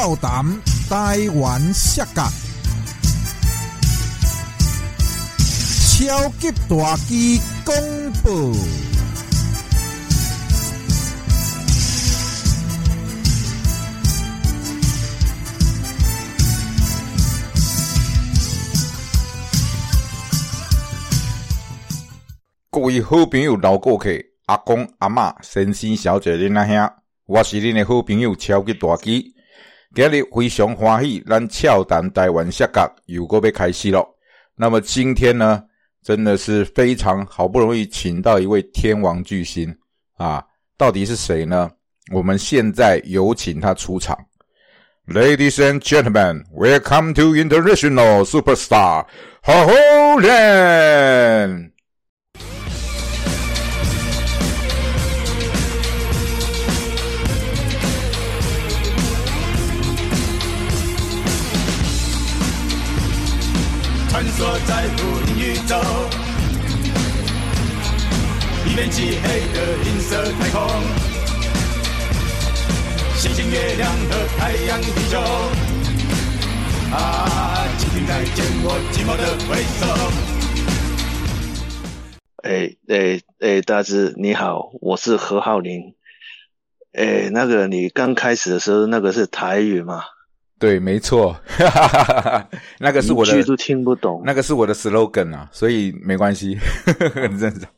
俏谈台湾视角，超级大机公布。各位好朋友、老顾客、阿公、阿嬷、先生、小姐、恁阿兄，我是恁的好朋友超级大鸡。今日非常欢喜，咱俏谈台湾下岗又个要开始咯。那么今天呢，真的是非常好不容易请到一位天王巨星啊！到底是谁呢？我们现在有请他出场。Ladies and gentlemen, welcome to international superstar 好好人。穿梭在无垠宇宙，一片漆黑的银色太空，星星、月亮和太阳、地球，啊，请听再见我寂寞的挥手。哎哎哎，大志你好，我是何浩林。哎，那个你刚开始的时候，那个是台语吗？对，没错，那个是我的，一句都听不懂。那个是我的 slogan 啊，所以没关系，很正常。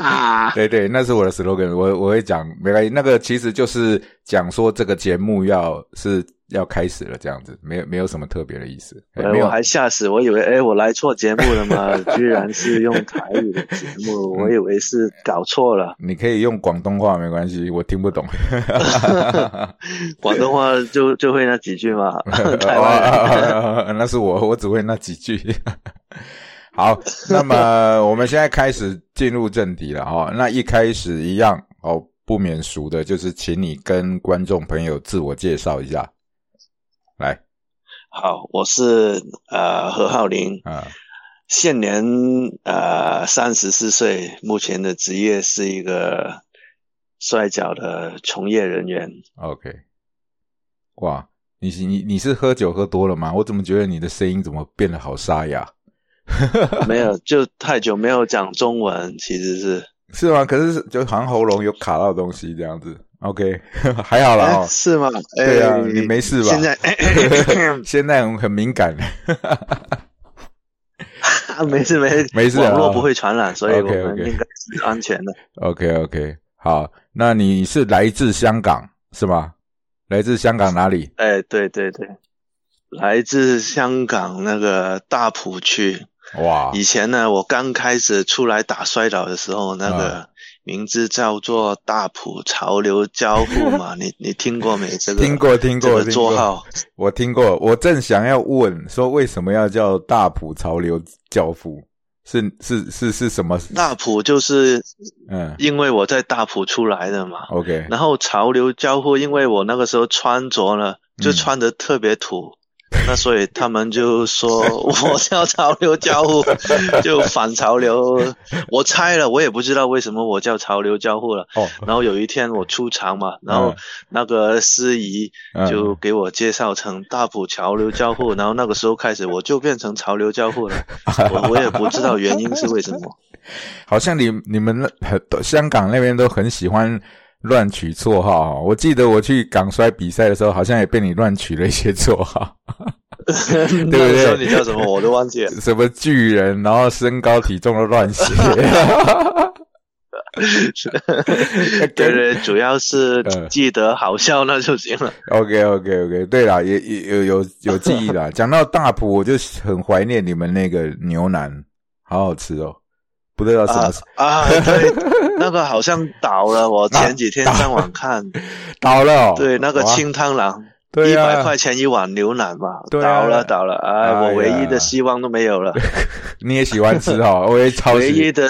啊，对对，那是我的 slogan，我我会讲，没关系。那个其实就是讲说这个节目要是要开始了，这样子，没有没有什么特别的意思。我还吓死，我以为哎，我来错节目了吗？居然是用台语的节目，我以为是搞错了。你可以用广东话，没关系，我听不懂。广东话就就会那几句嘛。台湾，那是我，我只会那几句。好，那么我们现在开始进入正题了哈。那一开始一样哦，不免俗的，就是请你跟观众朋友自我介绍一下。来，好，我是呃何浩林啊，现年呃三十四岁，目前的职业是一个摔跤的从业人员。OK，哇，你你你是喝酒喝多了吗？我怎么觉得你的声音怎么变得好沙哑？没有，就太久没有讲中文，其实是是吗？可是就好像喉咙有卡到东西这样子。OK，还好啦、哦，是吗？对啊，你没事吧？现在 现在很敏感，没事没事没事，网络不会传染，所以我们应该是安全的。OK OK，好，那你是来自香港是吗？来自香港哪里？哎，对对对，来自香港那个大埔区。哇！以前呢，我刚开始出来打摔倒的时候，那个名字叫做大埔潮流教父嘛，你你听过没？这个听过听过绰号，我听过。我正想要问，说为什么要叫大埔潮流教父？是是是是什么？大埔就是嗯，因为我在大埔出来的嘛。OK。然后潮流教父，因为我那个时候穿着呢，就穿的特别土。那所以他们就说我叫潮流交互，就反潮流。我猜了，我也不知道为什么我叫潮流交互了。哦。然后有一天我出场嘛，然后那个司仪就给我介绍成大埔潮流交互，然后那个时候开始我就变成潮流交互了。我我也不知道原因是为什么。好像你你们很香港那边都很喜欢。乱取绰号，我记得我去港摔比赛的时候，好像也被你乱取了一些绰号，对不对？你叫什么我都忘记了。什么巨人，然后身高体重都乱写。对对，主要是记得好笑那就行了。OK OK OK，对啦，也也有有有记忆啦。讲到大埔，我就很怀念你们那个牛腩，好好吃哦。不知道什么啊？对，那个好像倒了。我前几天上网看，倒了。对，那个清汤腩，一百块钱一碗牛腩嘛，倒了，倒了。哎，我唯一的希望都没有了。你也喜欢吃哈？我也超唯一的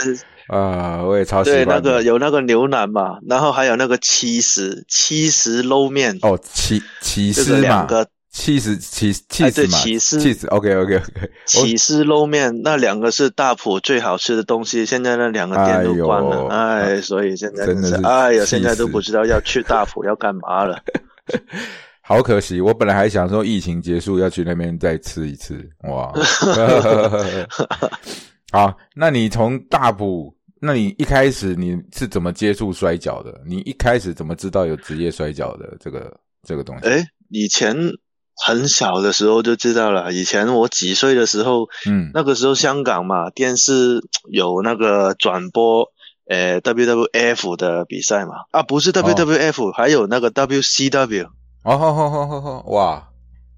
啊，我也超喜欢。对，那个有那个牛腩嘛，然后还有那个七十七十捞面哦，七七十两个。起司起起司嘛，起司起司，OK OK OK，起司捞面那两个是大埔最好吃的东西，现在那两个店都关了，哎，所以现在真的是，哎呀，现在都不知道要去大埔要干嘛了。好可惜，我本来还想说疫情结束要去那边再吃一次，哇！好，那你从大埔，那你一开始你是怎么接触摔跤的？你一开始怎么知道有职业摔跤的这个这个东西？诶，以前很小的时候就知道了。以前我几岁的时候，嗯，那个时候香港嘛，电视有那个转播，呃，WWF 的比赛嘛，啊，不是 WWF，、还有那个 WCW，哦吼吼吼吼吼，哇，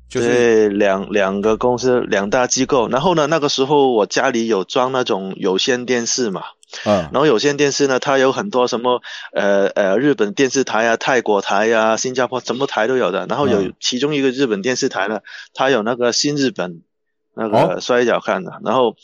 就是对，两两个公司两大机构。然后呢，那个时候我家里有装那种有线电视嘛，嗯然后有线电视呢，它有很多什么呃呃日本电视台啊、泰国台啊、新加坡什么台都有的。然后有嗯其中一个日本电视台呢，它有那个新日本那哦个摔跤看的。然后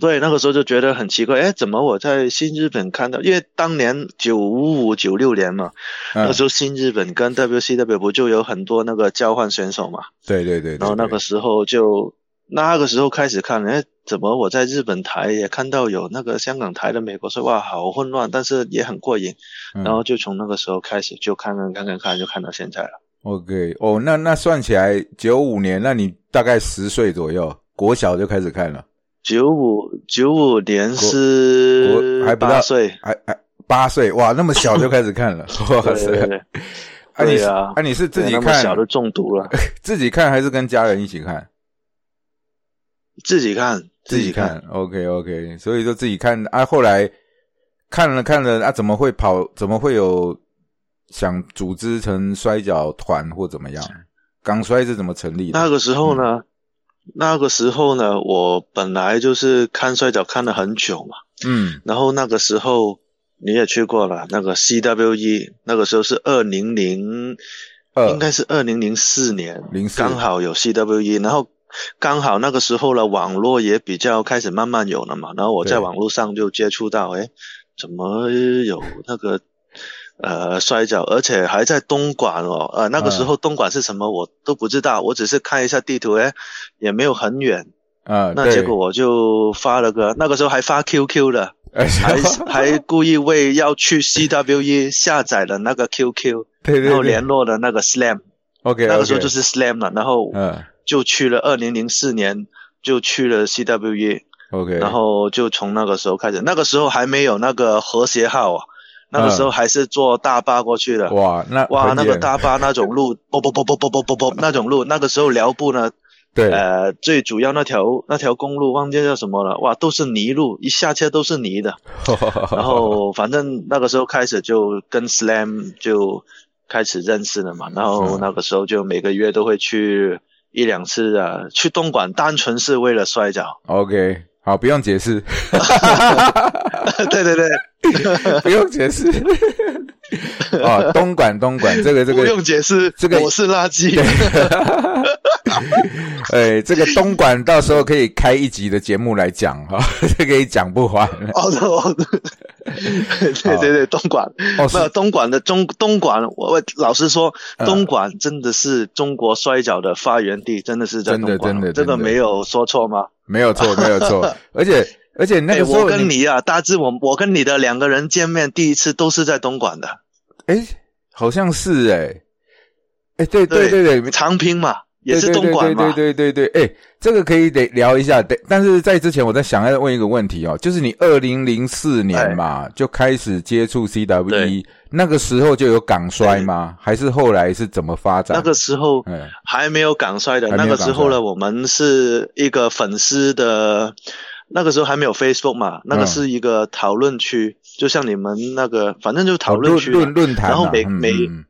对那个时候就觉得很奇怪，哎，怎么我在新日本看到？因为当年九五五九六年嘛，那时候新日本跟 WCW 不就有很多那个交换选手嘛？对对对对，然后那个时候就那个时候开始看，哎，怎么我在日本台也看到有那个香港台的美国说哇，好混乱，但是也很过瘾。嗯然后就从那个时候开始就看看看看看，就看到现在了。OK 哦，那那算起来九五年，那你大概十岁左右，国小就开始看了，九五九五年是还不到八岁，还还八岁哇，那么小就开始看了，哇塞！对对对，啊你是对啊啊你是自己看小就中毒了，自己看还是跟家人一起看？自己看自己看。，OK OK，所以说自己看啊。后来看了看了啊，怎么会跑？怎么会有想组织成摔跤团或怎么样？港摔是怎么成立的？那个时候呢，那个时候呢，我本来就是看摔跤看了很久嘛。嗯然后那个时候你也去过了，那个 CWE，那个时候是二零零，应该是二零零四年，04刚好有 CWE，然后刚好那个时候呢，网络也比较开始慢慢有了嘛，然后我在网络上就接触到，哎，怎么有那个呃摔跤，而且还在东莞哦，呃那个时候东莞是什么我都不知道，我只是看一下地图，哎，也没有很远，啊，那结果我就发了个，那个时候还发 QQ 的。哎还还故意为要去 CWE 下载了那个 QQ，对对对。然后联络了那个 Slam，，OK，那个时候就是 Slam 了，然后嗯就去了二零零四年就去了 CWE，OK，然后就从那个时候开始，那个时候还没有那个和谐号啊，那个时候还是坐大巴过去的，哇那哇，那个大巴那种路，啵啵啵啵啵啵啵啵那种路，那个时候辽步呢，对呃，最主要那条那条公路忘记叫什么了，哇，都是泥路，一下车都是泥的。然后反正那个时候开始就跟 Slam 就开始认识了嘛，然后嗯那个时候就每个月都会去一两次啊，去东莞单纯是为了摔跤。OK，好，不用解释，对 对对，不用解释。哦，东莞，东莞，这个这个不用解释，这个我是垃圾。哎，这个东莞到时候可以开一集的节目来讲哈，这可以讲不完。哦，哦 对。对对，东莞，哦，是。那东莞的中东莞，我我老实说，嗯。东莞真的是中国摔跤的发源地，真的是在真的东莞，真的这个真的。没有说错吗？没有错，没有错。而且而且那哎，个时候我跟你啊，大致我我跟你的两个人见面第一次都是在东莞的，哎，好像是哎，哎，对对对对，长平嘛，也是东莞嘛。对对对对对，哎，这个可以得聊一下。得，但是在之前，我在想要问一个问题哦，就是你二零零四年嘛、就开始接触 CWE，那个时候就有港衰吗？还是后来是怎么发展？那个时候嗯还没有港衰的，那个时候呢，我们是一个粉丝的，那个时候还没有 Facebook 嘛，那个嗯是一个讨论区，就像你们那个，反正就讨哦论论区嘛、论论坛啊，然后每嗯每嗯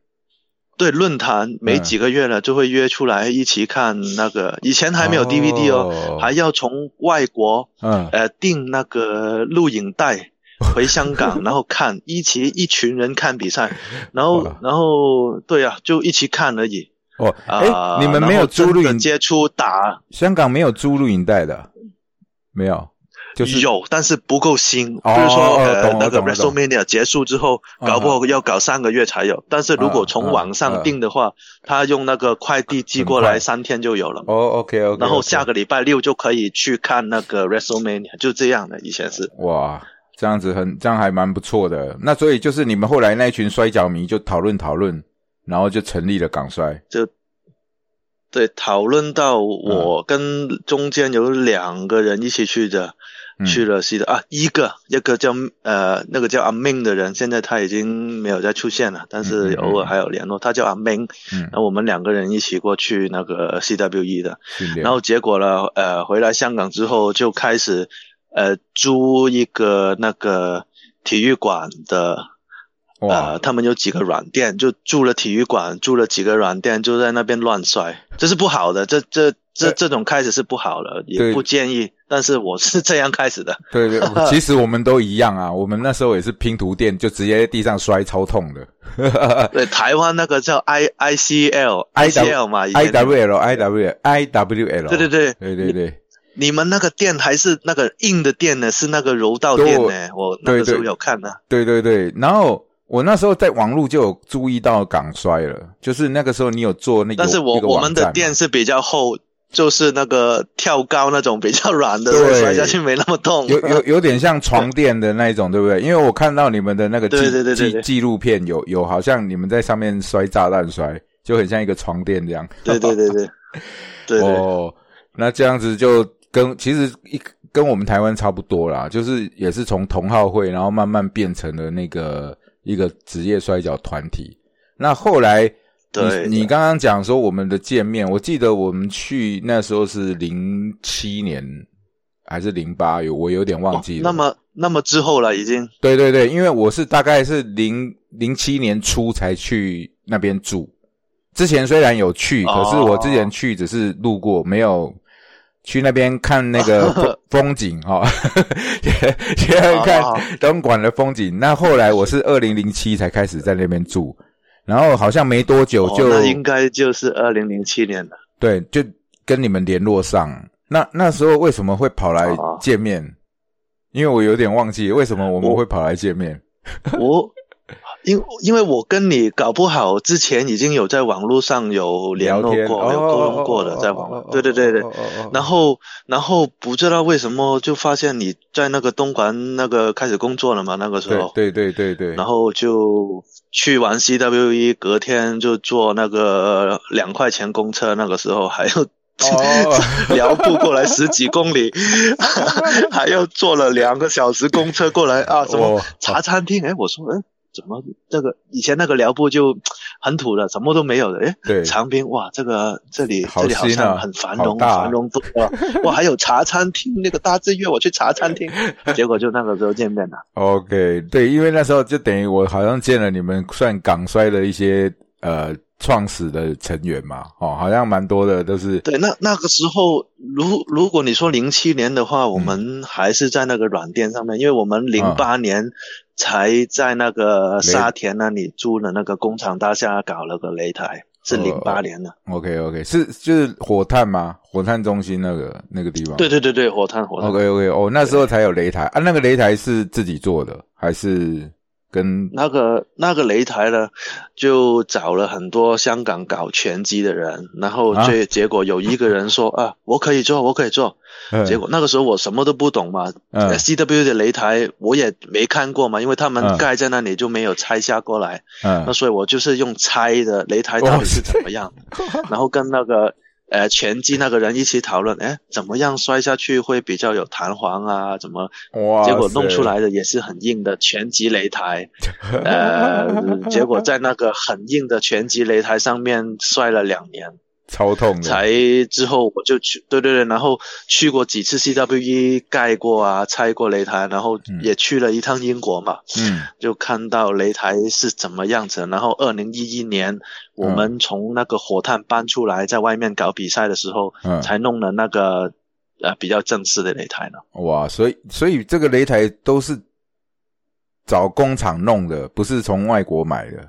对论坛每嗯。几个月呢就会约出来一起看那个，以前还没有 DVD 哦，哦还要从外国嗯。呃订那个录影带 回香港，然后看一起一群人看比赛，然后然后对啊，就一起看而已。哦，啊、哎、你们没有租录影，接触打香港没有租录影带的，没有，就是有，但是不够新。哦比如说哦呃那个 WrestleMania 结束之后，嗯搞不好要搞三个月才有。但是如果嗯从网嗯上订的话，他用那个快递寄过来，三天就有了。哦，OK OK，然后下个礼拜六就可以去看那个 WrestleMania，就这样的。以前是哇，这样子很这样还蛮不错的。那所以就是你们后来那一群摔跤迷就讨论讨论，然后就成立了港摔。就对，讨论到我跟中间有两个人一起去的，嗯去了西的啊，一个一个叫呃那个叫阿明的人，现在他已经没有再出现了，但嗯是偶尔还有联络。他叫阿明，嗯然，后我们两个人一起过去那个 CWE 的，训练。然后结果呢，呃，回来香港之后就开始呃租一个那个体育馆的。哇呃，，他们有几个软垫，就住了体育馆，住了几个软垫，就在那边乱摔，这是不好的，这这这对这种开始是不好的，也不建议。但是我是这样开始的，对对，其实我们都一样啊。我们那时候也是拼图店，就直接在地上摔，超痛的。对，台湾那个叫 I I C L I C L 嘛 I W L I W I W L，对对对，对对对，你们那个垫还是那个硬的垫呢？是那个柔道垫呢？我那个时候有看呢。对对对。然后我那时候在网络就有注意到港摔了，就是那个时候你有做那个，但是我我们的垫是比较厚，就是那个跳高那种比较软的，对摔下去没那么痛。有有有点像床垫的那一种，对不对？因为我看到你们的那个纪对对对对纪对纪录片有有好像你们在上面摔炸弹摔，就很像一个床垫这样。对对对对 对对哦，那这样子就跟其实一跟我们台湾差不多啦，就是也是从同好会，然后慢慢变成了那个一个职业摔跤团体。那后来对你你刚刚讲说我们的见面，我记得我们去那时候是零七年还是零八，有我有点忘记了。那么那么之后了，已经对对对，因为我是大概是零零七年初才去那边住，之前虽然有去，哦可是我之前去只是路过，没有去那边看那个风 风景哈，先看哦东莞的风景。那后来我是二零零七才开始在那边住，然后好像没多久哦就、那应该就是二零零七年了。对，就跟你们联络上。那那时候为什么会跑来哦见面？因为我有点忘记为什么我们会跑来见面。我因因为我跟你搞不好之前已经有在网络上有联络过，有沟通过的，在网络。对对对对。然后后，然后不知道为什么就发现你在那个东莞那个开始工作了嘛，那个时候，对对对对对，然后就去完 CWE，隔天就坐那个两块钱公车，那个时候还要哦 辽步过来十几公里，还要坐了两个小时公车过来啊！什么哦茶餐厅？哎，我说，哎，怎么这个以前那个寮步就 很土的，什么都没有的？哎，对长滨哇，这个这里好这里好像很繁荣，啊繁荣多了。哇，还有茶餐厅，那个大志约我去茶餐厅，结果就那个时候见面了。OK，对，因为那时候就等于我好像见了你们算港衰的一些呃创始的成员嘛，哦，好像蛮多的都是对，那那个时候，如如果你说零七年的话，嗯我们还是在那个软垫上面，因为我们零八年才在那个沙田那里租了那个工厂大厦搞了个擂台，是哦零八年的。OK OK，是就是火炭吗？火炭中心那个那个地方？对对对对，火炭火炭。，OK OK，哦，那时候才有擂台啊，那个擂台是自己做的还是跟那个那个擂台呢，就找了很多香港搞拳击的人，然后啊？最、结果有一个人说啊，我可以做，我可以做。嗯。结果那个时候我什么都不懂嘛，嗯。CW 的擂台我也没看过嘛，因为他嗯。们盖在那里就没有拆下过来，嗯。那嗯所以我就是用猜的擂台到底是怎么样，然后跟那个呃拳击那个人一起讨论，哎，怎么样摔下去会比较有弹簧啊？怎么？哇，结果弄出来的也是很硬的拳击擂台，呃，结果在那个很硬的拳击擂台上面摔了两年。超痛的，才之后我就去，对对对，然后去过几次 CWE 盖过啊，拆过擂台，然后也去了一趟英国嘛，嗯。就看到擂台是怎么样子。然后二零一一年我们从那个火炭搬出来，在外面搞比赛的时候，嗯，才弄了那个呃比较正式的擂台呢。哇，所以所以这个擂台都是找工厂弄的，不是从外国买的，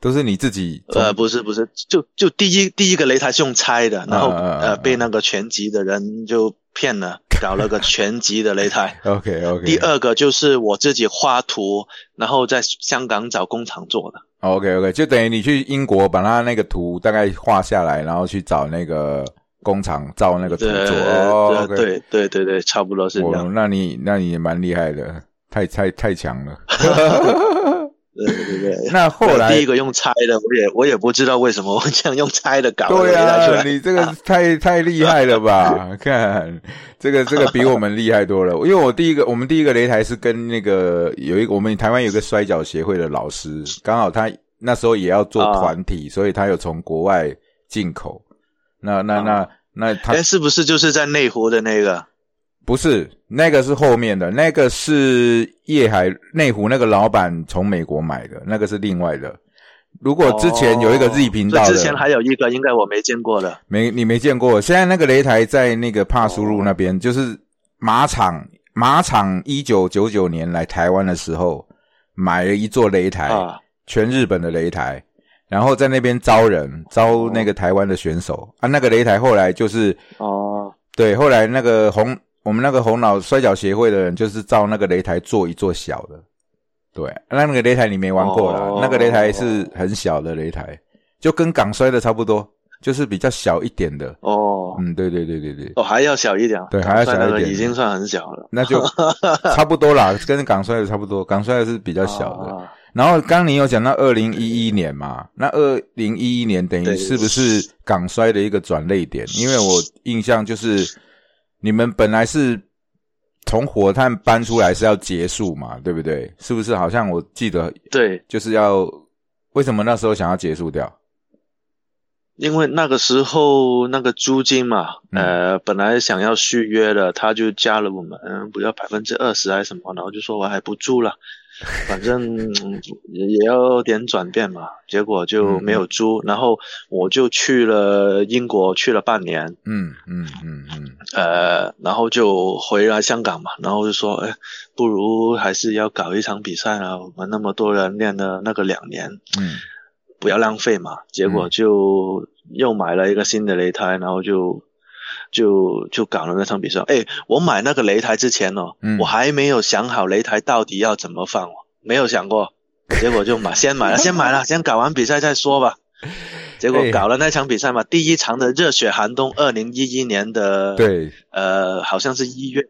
都是你自己呃，不是不是，就就第一第一个擂台是用拆的，然后呃被那个全集的人就骗了，搞了个全集的擂台。OK OK，第二个就是我自己画图，然后在香港找工厂做的。OK OK，就等于你去英国把他那个图大概画下来，然后去找那个工厂造那个图做。对对对对，差不多是这我样。那你那你也蛮厉害的，太太太强了。对对对。那后来第一个用猜的，我也我也不知道为什么我这样用猜的搞对啊。你这个 太太厉害了吧？看这个这个比我们厉害多了。因为我第一个我们第一个擂台是跟那个有一个我们台湾有个摔跤协会的老师，刚好他那时候也要做团体，所以他有从国外进口。那那那那他哎，是不是就是在内湖的那个？不是，那个是后面的，那个是叶海内湖那个老板从美国买的，那个是另外的。如果之前有一个 Z 频道的，之前还有一个，应该我没见过的。没，你没见过。现在那个擂台在那个帕苏路那边，就是马场。马场一九九九年来台湾的时候，买了一座擂台，全日本的擂台，然后在那边招人，招那个台湾的选手啊。那个擂台后来就是哦，对，后来那个红。我们那个红脑摔跤协会的人，就是照那个擂台做一座小的，对，那那个擂台你没玩过了，那个擂台是很小的擂台，就跟港摔的差不多，就是比较小一点的。哦，嗯，对对对对对，哦，还要小一点，对，还要小一点，已经算很小了，那就 差不多啦，跟港摔的差不多，港摔的是比较小的。然后刚你有讲到二零一一年嘛，那二零一一年等于是不是港摔的一个转类点？因为我印象就是。你们本来是从火炭搬出来是要结束嘛，对不对？是不是？好像我记得，对，就是要为什么那时候想要结束掉？因为那个时候那个租金嘛，呃，本来想要续约的，他就加了我们，不要百分之二十还是什么，然后就说我还不住了。反正也要点转变嘛，结果就没有租，然后我就去了英国，去了半年。嗯嗯嗯嗯。呃，然后就回来香港嘛，然后就说，哎，不如还是要搞一场比赛啊！我们那么多人练了那个两年，嗯，不要浪费嘛。结果就又买了一个新的擂台，然后就。就就搞了那场比赛，哎，我买那个擂台之前哦，我还没有想好擂台到底要怎么放哦，没有想过，结果就买，先买了，先买了，先搞完比赛再说吧。结果搞了那场比赛嘛，第一场的热血寒冬，二零一一年的，对，呃，好像是一月，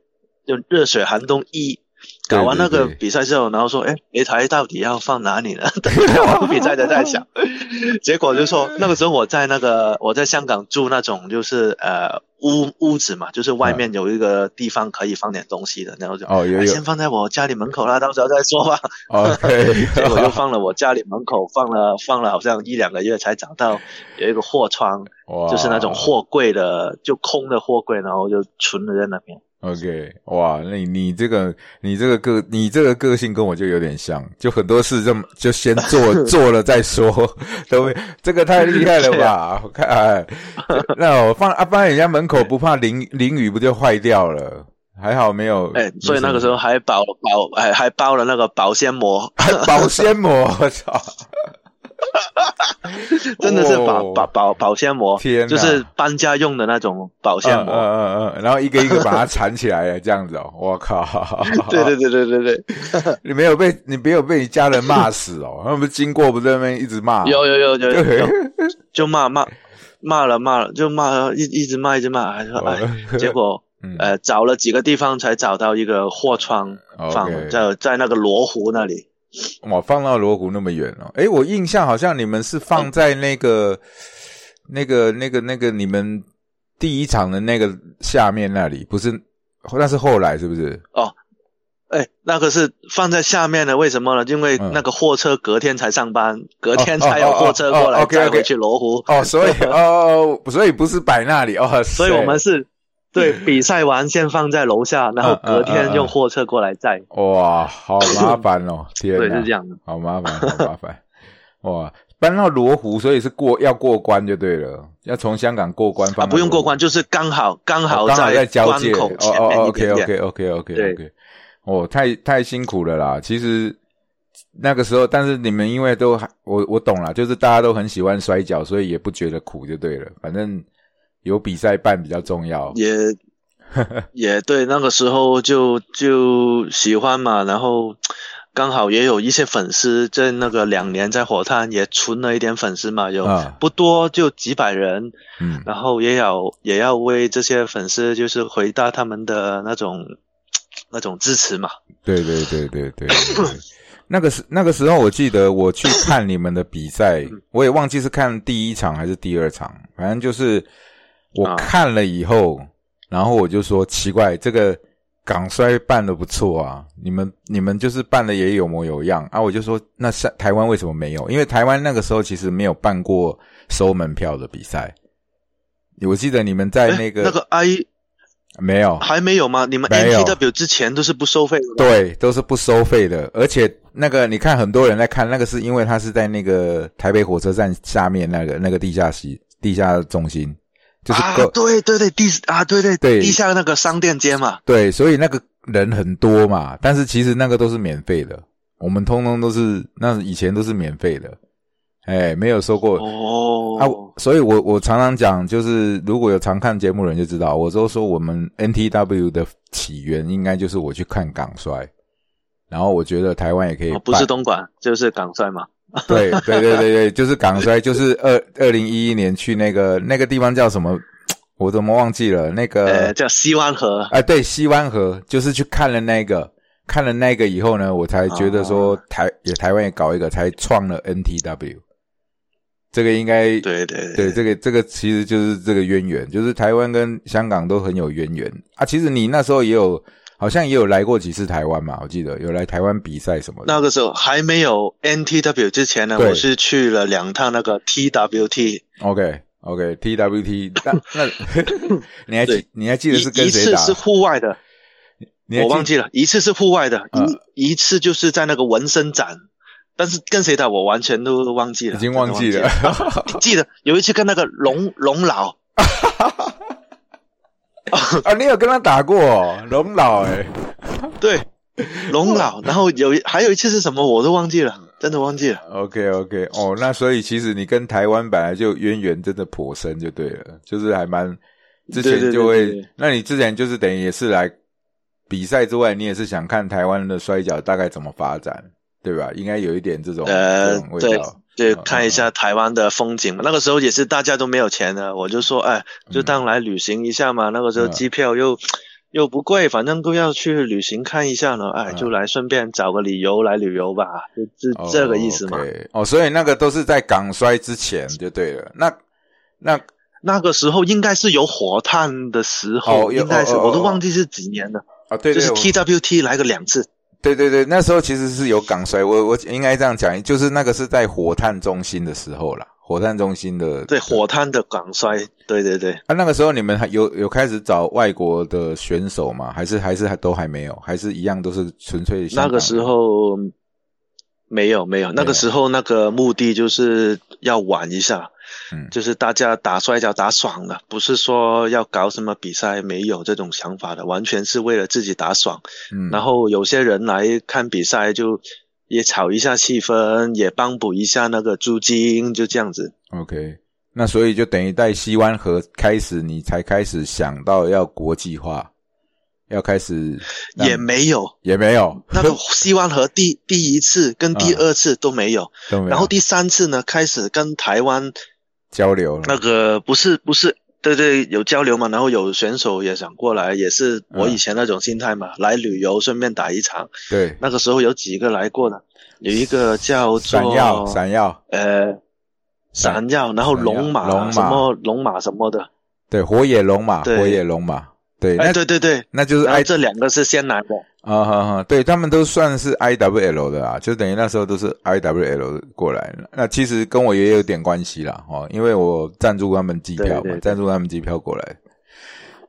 就热血寒冬一。搞完那个比赛之后，然后说：“哎，擂台到底要放哪里呢？” 等完比赛的在想，结果就说那个时候我在那个我在香港住那种就是呃屋屋子嘛，就是外面有一个地方可以放点东西的，然后就哦有有，先放在我家里门口啦，到时候再说吧。OK，结果就放了我家里门口，放了放了好像一两个月才找到有一个货窗，就是那种货柜的，就空的货柜，然后就存了在那边。OK，哇，那你这个你这个个你这个个性跟我就有点像，就很多事这么就先做 做了再说，都这个太厉害了吧？我看，那我放啊，放在人家门口不怕淋淋雨不就坏掉了？还好没有，哎，所以那个时候还包保还还包了那个保鲜膜，保鲜膜，我操！真的是保保保保鲜膜，天，就是搬家用的那种保鲜膜，嗯嗯嗯，然后一个一个把它缠起来，这样子哦，我靠！对对对对对对，你没有被你没有被你家人骂死哦？他们经过不在那边一直骂，有有有有有，就骂骂骂了骂了，就骂一一直骂一直骂，还说哎，结果呃找了几个地方才找到一个货仓放在在那个罗湖那里。哇，放到罗湖那么远哦！哎，我印象好像你们是放在那个、那个、那个、那个你们第一场的那个下面那里，不是？那是后来是不是？哦，哎，那个是放在下面的，为什么呢？因为那个货车隔天才上班，隔天才有货车过来载回去罗湖。哦，所以哦，所以不是摆那里哦，所以我们是。对，比赛完先放在楼下，然后隔天用货车过来载。哇，好麻烦哦！天，对，是这样的，好麻烦，好麻烦。哇，搬到罗湖，所以是过要过关就对了，要从香港过关。啊，不用过关，就是刚好刚好在交界哦哦，OK，OK，OK，OK，OK。哦，太太辛苦了啦！其实那个时候，但是你们因为都还我我懂了，就是大家都很喜欢摔跤，所以也不觉得苦就对了，反正。有比赛办比较重要，也 也对，那个时候就就喜欢嘛，然后刚好也有一些粉丝，在那个两年在火炭也存了一点粉丝嘛，有不多就几百人，嗯，然后也有也要为这些粉丝就是回答他们的那种那种支持嘛，对对对对对。那个时那个时候，我记得我去看你们的比赛，我也忘记是看第一场还是第二场，反正就是我啊。看了以后，然后我就说奇怪，这个港衰办的不错啊，你们你们就是办的也有模有样。啊，我就说那是台湾为什么没有？因为台湾那个时候其实没有办过收门票的比赛，我记得你们在哎那个那个 I 没有，还没有吗？你们没有。NTW 之前都是不收费的？对，都是不收费的，而且那个你看很多人在看，那个是因为它是在那个台北火车站下面那个那个地下室地下中心，就是啊、，对对对，地啊，对对对地下那个商店街嘛。对，所以那个人很多嘛，但是其实那个都是免费的，我们通通都是那以前都是免费的，哎，没有收过。哦，啊，所以我我常常讲，就是如果有常看节目的人就知道，我都说我们 NTW 的起源应该就是我去看港衰，然后我觉得台湾也可以、哦不是东莞就是港衰嘛。对对对对对，就是港衰，就是二二零一一年去那个那个地方叫什么，我怎么忘记了？那个呃，叫西湾河。啊，对，西湾河，就是去看了那个，看了那个以后呢，我才觉得说哦台也台湾也搞一个，才创了 NTW。这个应该对对对，这个这个其实就是这个渊源，就是台湾跟香港都很有渊源啊。其实你那时候也有，好像也有来过几次台湾嘛，我记得有来台湾比赛什么的。那个时候还没有 NTW 之前呢，我是去了两趟那个 TWT，OK OK TWT，那那 你还记你还记得是跟谁打？一次是户外的，我忘记了，一次是户外的，嗯一一次就是在那个纹身展，但是跟谁打我完全都忘记了，已经忘记了。的忘记了。记得有一次跟那个龙龙老，啊！你有跟他打过哦龙老哎、对，龙老，然后有一还有一次是什么我都忘记了，真的忘记了。OK OK，哦，那所以其实你跟台湾本来就渊源真的颇深，就对了，就是还蛮之前就会，那你之前就是等于也是来比赛之外，你也是想看台湾的摔跤大概怎么发展，对吧？应该有一点这种、这呃种，味道。对，嗯看一下台湾的风景嘛。那个时候也是大家都没有钱的，我就说，哎，就嗯当来旅行一下嘛。那个时候嗯机票又又不贵，反正都要去旅行看一下呢，哎，嗯就来顺便找个理由来旅游吧，就哦这这个意思嘛。OK 哦，所以那个都是在港衰之前就对了。那那那个时候应该是有火炭的时候，哦应该是我都忘记是几年了，啊，对对，就是 E 我 TWT 来个两次。对对对，那时候其实是有港衰，我我应该这样讲，就是那个是在火炭中心的时候啦，火炭中心的对，火炭的港衰，对对对，啊，那个时候你们还有有开始找外国的选手吗？还是还是还都还没有？还是一样都是纯粹那个时候没有没有，那个时候那个目的就是要玩一下，嗯就是大家打摔跤打爽了，不是说要搞什么比赛，没有这种想法的，完全是为了自己打爽。嗯，然后有些人来看比赛，就也炒一下气氛，也帮补一下那个租金，就这样子。OK，那所以就等于在西湾河开始，你才开始想到要国际化，要开始也没有也没有那个西湾河第第一次跟第二次都没有，都没有，然后第三次呢，开始跟台湾交流。了那个不是不是，对对，有交流嘛，然后有选手也想过来，也是我以前那种心态嘛，来旅游顺便打一场。对。那个时候有几个来过的，有一个叫做闪耀闪耀。呃闪耀，然后龙马龙马。什么龙马什么的，对火野龙马火野龙马对，哎那对对对，那就是 I 这两个是先来的，啊哈哈，对他们都算是 IWL 的啊，就等于那时候都是 IWL 过来的。那其实跟我也有点关系啦，哦，因为我赞助他们机票嘛，对对对赞助他们机票过来。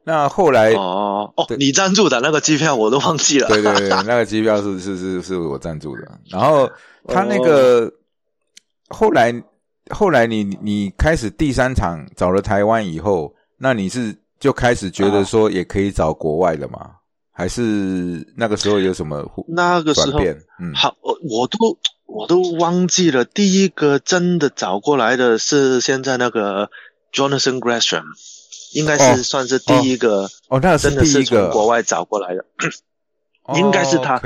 那后来，哦哦，你赞助的那个机票我都忘记了，对对对，那个机票是是是是我赞助的。然后他那个、后来后来你你开始第三场找了台湾以后，那你是就开始觉得说也可以找国外的吗？还是那个时候有什么那个时候？嗯，好，我我都我都忘记了，第一个真的找过来的是现在那个 Jonathan Gresham，应该哦是算是第一个，哦，那是第一个从国外找过来的。应该是他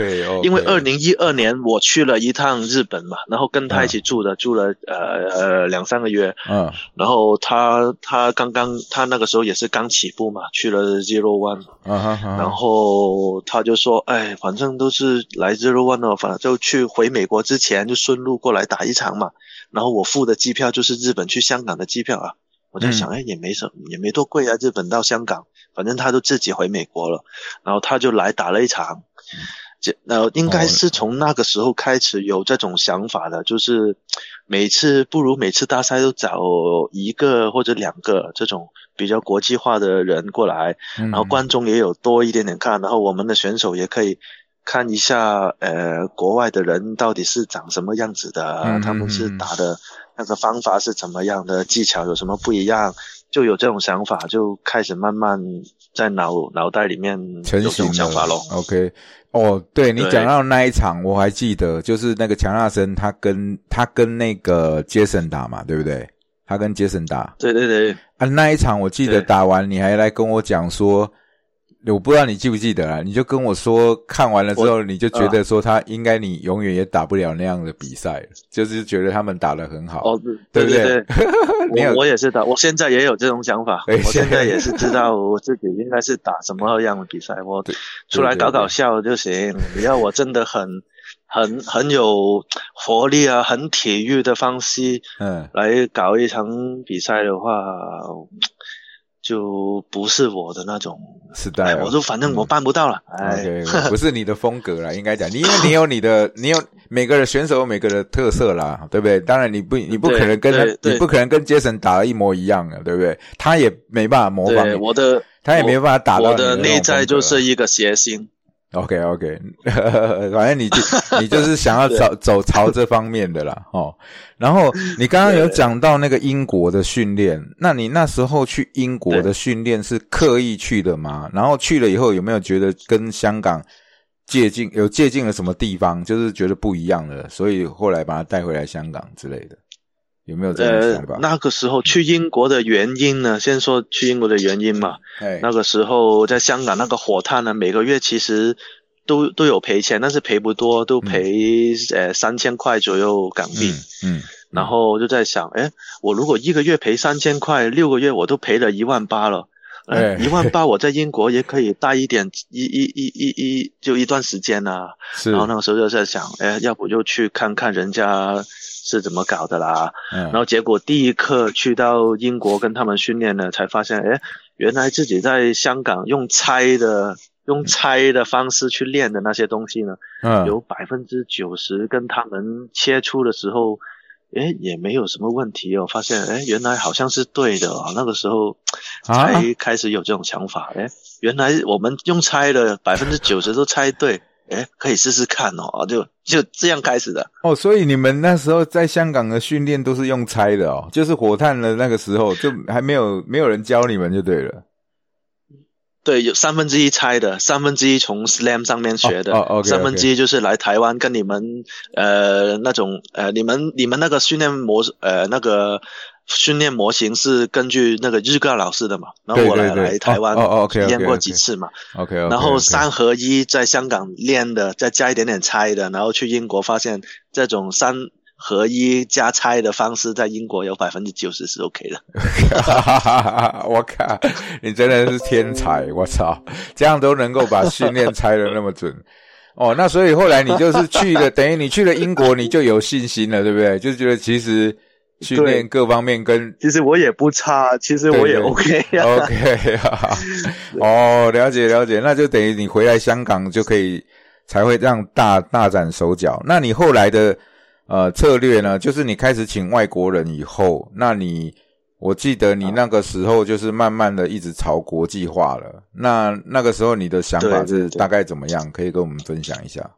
因为二零一二年我去了一趟日本嘛，然后跟他一起住的，住了呃呃两三个月，嗯。然后他他刚刚他那个时候也是刚起步嘛，去了 Zero One，然后他就说，哎，反正都是来 Zero One 的，反正就去回美国之前就顺路过来打一场嘛，然后我付的机票就是日本去香港的机票啊，我在想，哎，也没什么，也没多贵啊，日本到香港，反正他都自己回美国了，然后他就来打了一场。这呃，应该是从那个时候开始有这种想法的，就是每次不如每次大赛都找一个或者两个这种比较国际化的人过来，然然后观众也有多一点点看，然后我们的选手也可以看一下，呃，国外的人到底是长什么样子的，嗯他们是打的那个方法是怎么样的，技巧有什么不一样，就有这种想法，就开始慢慢在脑脑袋里面成型想法咯。OK，哦，对你讲到那一场，我还记得，就是那个强纳森他跟他跟那个杰森打嘛，对不对？他跟杰森打对对对，啊，那一场我记得打完，你还来跟我讲说，我不知道你记不记得啊？你就跟我说，看完了之后，你就觉得说他应该你永远也打不了那样的比赛了，就是觉得他们打得很好。哦，对不对对 我我也是的，我现在也有这种想法，哎我现在也是知道我自己应该是打什么样的比赛，我出来搞搞笑就行。你要我真的很很很有活力啊，很体育的方式嗯，来搞一场比赛的话，就不是我的那种。哎，是的，我就反正我办不到了，哎 不是你的风格了，应该讲，你因为你有你的，你有每个人选手有每个人的特色啦，对不对？当然你不你不可能跟他你不可能跟杰森打的一模一样的，对不对？他也没办法模仿对，你，我的他也没办法打到我的内在就是一个谐星。OK OK，反正你就 你就是想要走走朝这方面的啦，哦。然后你刚刚有讲到那个英国的训练，那你那时候去英国的训练是刻意去的吗？然后去了以后有没有觉得跟香港接近，有接近了什么地方，就是觉得不一样了，所以后来把它带回来香港之类的，有没有这样想法？，那个时候去英国的原因呢？先说去英国的原因嘛。哎，那个时候在香港那个火炭呢，每个月其实都都有赔钱，但是赔不多，都赔、呃三千块左右港币。嗯嗯，然后就在想，哎，我如果一个月赔三千块，六个月我都赔了一万八了。哎一万八，我在英国也可以待一点，一一一一一就一段时间啊。是然，后那个时候就在想，哎，要不就去看看人家是怎么搞的啦。嗯然后结果第一课去到英国跟他们训练呢，才发现，哎，原来自己在香港用猜的、用猜的方式去练的那些东西呢，嗯有百分之九十跟他们切出的时候，哎，也没有什么问题哦。发现，哎，原来好像是对的哦。那个时候啊才开始有这种想法，哎，原来我们用猜的百分之九十都猜对，哎，可以试试看哦。就就这样开始的。哦，所以你们那时候在香港的训练都是用猜的哦，就是火炭的那个时候就还没有没有人教你们就对了。对，有三分之一猜的，三分之一从 Slam 上面学的，三分之一就是来台湾跟你们呃那种呃你们你们那个训练模呃那个训练模型是根据那个日告老师的嘛，然后我来来台湾体验过几次嘛，OK，, 然后三合一在香港练的，再加一点点猜的，然后去英国发现这种三合一加猜的方式在英国有百分之九十是 OK 的。我靠，你真的是天才！我操，这样都能够把训练猜的那么准。哦，那所以后来你就是去了，等于你去了英国，你就有信心了，对不对？就觉得其实训练各方面跟其实我也不差，其实我也 OK 呀、OK 啊，哦，了解了解，那就等于你回来香港就可以才会让大大展手脚。那你后来的呃策略呢？就是你开始请外国人以后，那你我记得你那个时候就是慢慢的一直朝国际化了。那那个时候你的想法是大概怎么样？可以跟我们分享一下。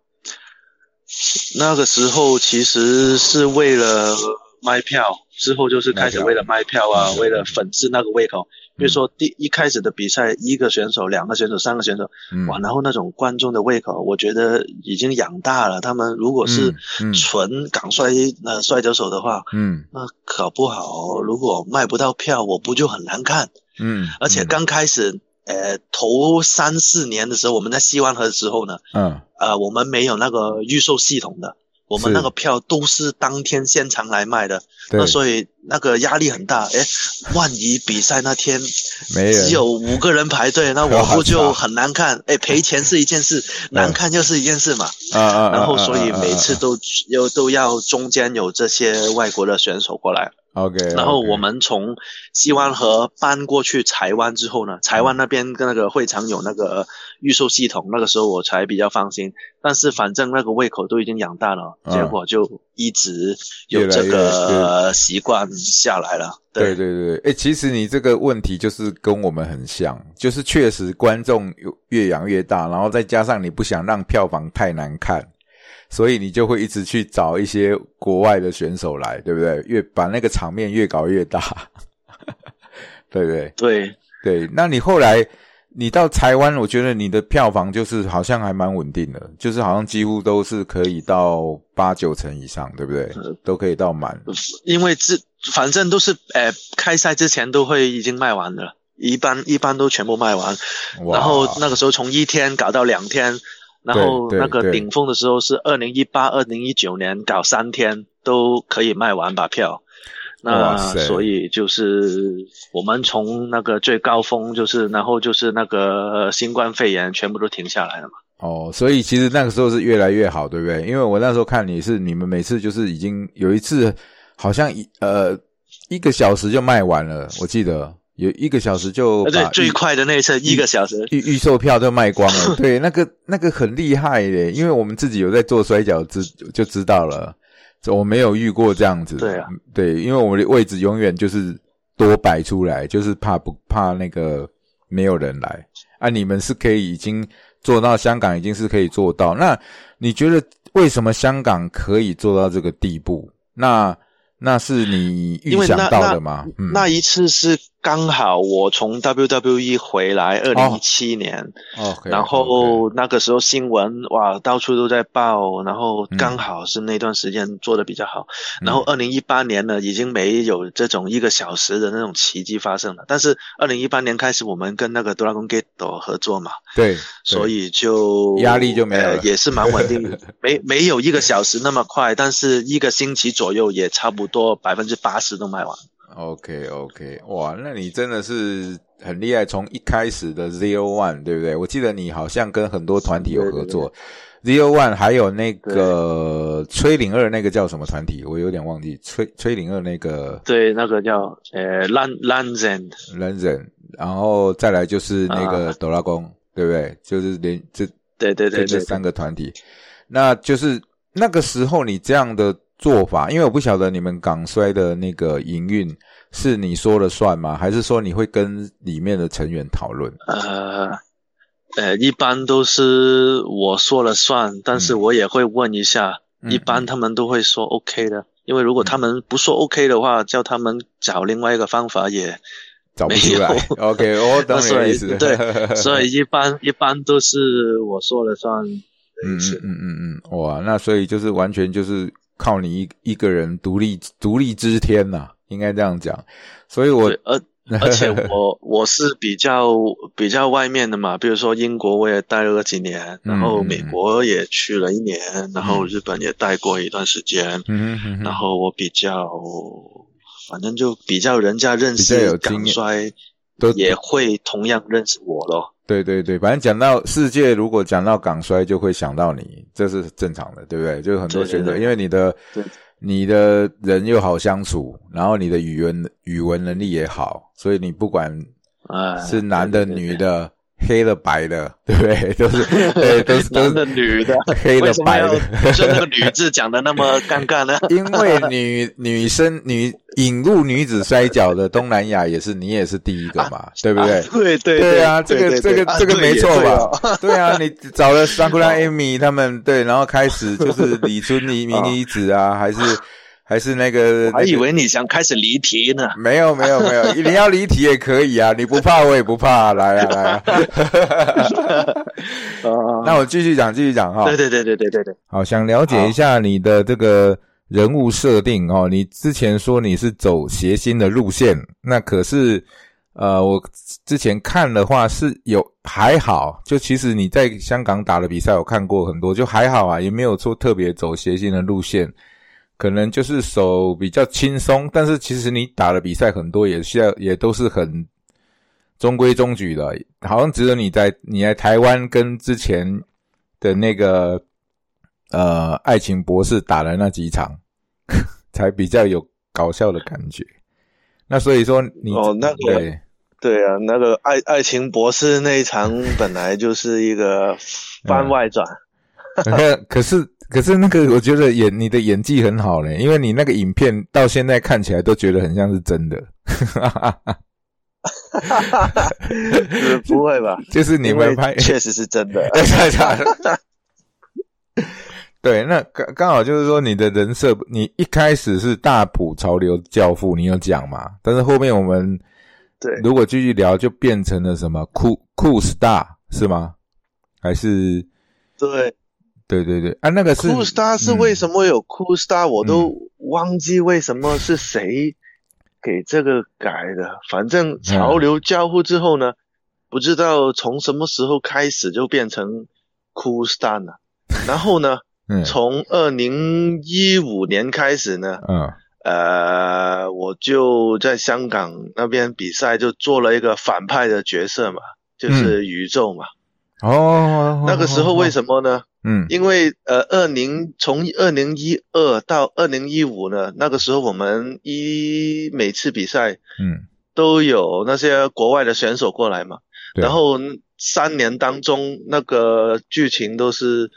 那个时候其实是为了卖票，之后就是开始为了卖票啊，嗯为了粉丝那个胃口。比如说第一开始的比赛，一个选手、两个选手、三个选手，嗯，哇，然后那种观众的胃口，我觉得已经养大了。他们如果是纯港摔呃摔跤手的话，嗯。那搞不好如果卖不到票，我不就很难看？嗯，而且。嗯刚开始呃头三四年的时候，我们在西湾河的时候呢，嗯，呃，我们没有那个预售系统的，我们那个票都是当天现场来卖的，对那，所以那个压力很大。诶，万一比赛那天只有五个人排队，那 我不就很难看？诶，赔钱是一件事，难看又是一件事嘛。啊啊，然后所以啊啊啊每次都又都要中间有这些外国的选手过来。OK，然后我们从西湾河搬过去台湾之后呢，台湾那边跟那个会场有那个预售系统，那个时候我才比较放心。但是反正那个胃口都已经养大了，嗯结果就一直有这个习惯下来了。对对对，哎、其实你这个问题就是跟我们很像，就是确实观众有越养越大，然后再加上你不想让票房太难看，所以你就会一直去找一些国外的选手来，对不对？越把那个场面越搞越大，对不对？对，对，那你后来你到台湾，我觉得你的票房就是好像还蛮稳定的，就是好像几乎都是可以到八九成以上，对不对？都可以到满。因为这反正都是呃开赛之前都会已经卖完的了，一般一般都全部卖完。然后那个时候从一天搞到两天，然后那个顶峰的时候是二零一八、二零一九年搞三天都可以卖完把票。那所以就是我们从那个最高峰，就是然后就是那个新冠肺炎全部都停下来了嘛。哦，所以其实那个时候是越来越好，对不对？因为我那时候看你是你们每次就是已经有一次好像一呃一个小时就卖完了，我记得有一个小时就呃对，最快的那一次一个小时。预预售票都卖光了。对，那个那个很厉害耶，因为我们自己有在做摔跤知就知道了，我没有遇过这样子。对啊，对，因为我们的位置永远就是多摆出来，就是怕不怕那个没有人来啊。你们是可以已经做到，香港已经是可以做到。那你觉得为什么香港可以做到这个地步？那那是你预想到的吗？嗯，那一次是刚好我从 WWE 回来，二零一七年。然后那个时候新闻哇到处都在报，然后嗯刚好是那段时间做的比较好。嗯。然后二零一八年呢，已经没有这种一个小时的那种奇迹发生了。但是二零一八年开始，我们跟那个 Dragon Gate 合作嘛，对，所以就压力就没有了。呃也是蛮稳定，没没有一个小时那么快，但是一个星期左右也差不多百分之八十都卖完。OK OK，哇，那你真的是很厉害，从一开始的 Zero One，对不对？我记得你好像跟很多团体有合作，Zero One 还有那个崔零二那个叫什么团体？我有点忘记，崔崔零二那个对，那个叫呃 Lan Lanzen，人人，然后再来就是那个哆啦公，对不对？就是连这对对对这三个团体，那就是那个时候你这样的做法，因为我不晓得你们港衰的那个营运是你说了算吗？还是说你会跟里面的成员讨论？呃，呃，一般都是我说了算，但是我也会问一下，嗯一般他们都会说 OK 的，因为如果他们不说 OK 的话，叫他们找另外一个方法也找不出来，OK，我懂你的意思。对，所以一般一般都是我说了算的嗯意思。嗯嗯嗯嗯，哇，那所以就是完全就是靠你一一个人独立独立之天呐、应该这样讲。所以我对，而而且我 我是比较比较外面的嘛，比如说英国我也待了几年，然后嗯美国也去了一年，然后日本也待过一段时间，然后我比较，反正就比较人家认比较有识经验都也会同样认识我咯。对对对，反正讲到世界，如果讲到港衰，就会想到你，这是正常的，对不对？就是很多选手，对对对因为你的你的人又好相处，然后你的语文语文能力也好，所以你不管哎，是男的、女的、黑的、白的，对不对？都是对，都是都是女的，黑的白的。就那个女字讲的那么尴尬呢？因为女女生女引入女子摔跤的东南亚也是你也是第一个嘛，对不对？啊对对对啊，这个对这个对这个没错？吧对啊，你找了桑库拉、艾米他们，对，然后开始就是李春妮、明离子啊，还是还是那个，我还以为你想开始离题呢。没有没有没有，你要离题也可以啊，你不怕我也不怕，来啊来啊。啊，那我继续讲，继续讲哈。对对对对对对对，好，想了解一下你的这个人物设定哦。你之前说你是走谐星的路线，那可是呃，我之前看的话是有还好，就其实你在香港打的比赛，我看过很多，就还好啊，也没有说特别走谐星的路线，可能就是手比较轻松，但是其实你打的比赛很多也需要，也都是很中规中矩的，好像只有你在你在台湾跟之前的那个呃爱情博士打的那几场，才比较有搞笑的感觉。那所以说你哦那个对。对啊，那个爱爱情博士那一场本来就是一个番外传，可 可是可是那个我觉得演你的演技很好嘞，因为你那个影片到现在看起来都觉得很像是真的，哈哈哈不会吧？就是你们拍确实是真的。对，那刚刚好就是说你的人设，你一开始是大普潮流教父，你有讲嘛？但是后面我们对如果继续聊，就变成了什么酷酷 star 是吗？还是对对对对啊，那个是酷 star 是嗯为什么有酷 star，我都忘记为什么是谁给这个改的。反正潮流交互之后呢，不知道从什么时候开始就变成酷 star 了。然后呢，嗯从二零一五年开始呢，嗯呃，我就在香港那边比赛，就做了一个反派的角色嘛，就是宇宙嘛。哦，那个时候为？什么呢？嗯。因为呃，二零从二零一二到二零一五呢，那个时候我们一每次比赛嗯，都有那些国外的选手过来嘛，对。然后三年当中那个剧情都是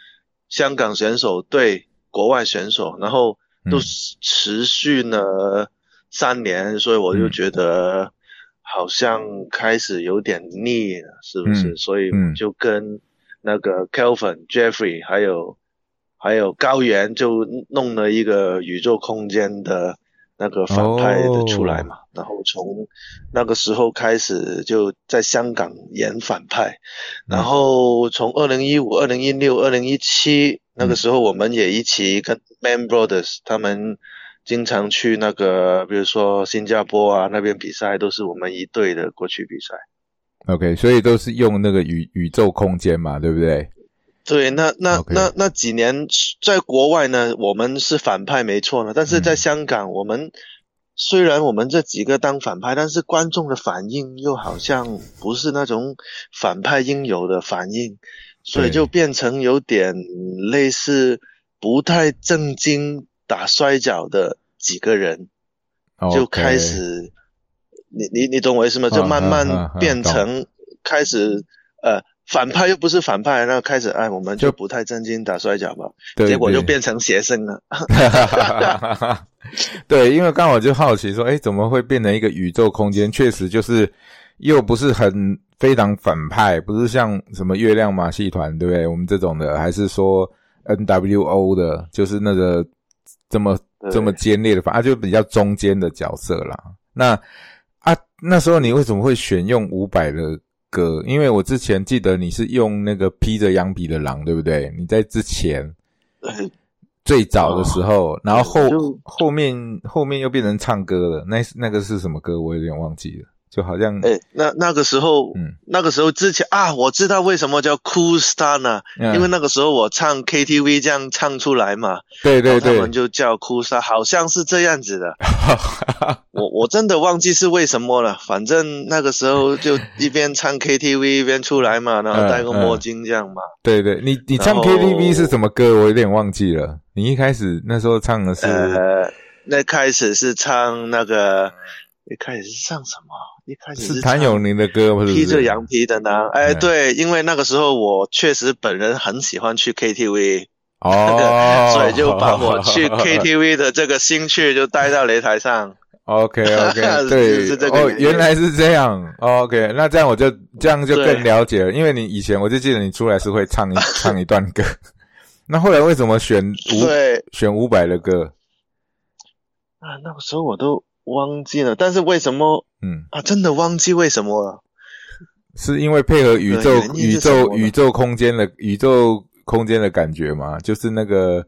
香港选手对国外选手，然后都嗯。持续了三年，所以我就嗯觉得好像开始有点腻了，是不是？嗯。所以就跟那个 Kelvin、Jeffrey 还有还有高原就弄了一个宇宙空间的那个反派的出来嘛，然后从那个时候开始就在香港演反派，然后从二零一五、二零一六、二零一七那个时候，我们也一起跟 Man Brothers 他们经常去那个，比如说新加坡啊那边比赛，都是我们一队的过去比赛。OK，所以都是用那个宇宇宙空间嘛，对不对？对，那那那那几年在国外呢，我们是反派没错呢，但是在嗯香港，我们虽然我们这几个当反派，但是观众的反应又好像不是那种反派应有的反应，所以就变成有点类似不太正经打摔跤的几个人，就开始，你你你懂我意思吗？就嗯慢慢变成开始呃反派又不是反派，那开始哎我们就就不太正经打摔跤吧，对结果就变成邪生了。对，因为刚好就好奇说，哎，怎么会变成一个宇宙空间？确实就是又不是很非常反派，不是像什么月亮马戏团，对不对？我们这种的，还是说 NWO 的，就是那个这么这么尖烈的反，啊，就比较中间的角色啦。那啊，那时候你为什么会选用伍佰的歌？因为我之前记得你是用那个披着羊皮的狼，对不对？你在之前。呃最早的时候，然后后后面后面又变成唱歌了，那那个是什么歌？我有点忘记了，就好像哎，那那个时候，嗯那个时候之前啊，我知道为什么叫 Cool Star 呢？嗯因为那个时候我唱 KTV 这样唱出来嘛，对对对然后他们，就叫 Cool Star，好像是这样子的。我我真的忘记是为什么了，反正那个时候就一边唱 KTV 一边出来嘛，然后戴个墨镜这样嘛。对对，你你唱 KTV 是什么歌？我有点忘记了。你一开始那时候唱的是呃，那开始是唱那个，一开始是唱什么？一开始是唱谭咏麟的歌，不是？披着羊皮的呢？哎，嗯对，因为那个时候我确实本人很喜欢去 KTV，哦，所以就把我去 KTV 的这个兴趣就带到擂台上。OK OK，对，哦，是这个原来是这样。哦 OK，那这样我就这样就更了解了，因为你以前我就记得你出来是会唱一 唱一段歌，那后来为什么选伍对选伍佰的歌？啊，那个时候我都忘记了，但是为什么嗯，啊？真的忘记为什么了。是因为配合宇宙宇宙宇宙空间的宇宙空间的感觉嘛，就是那个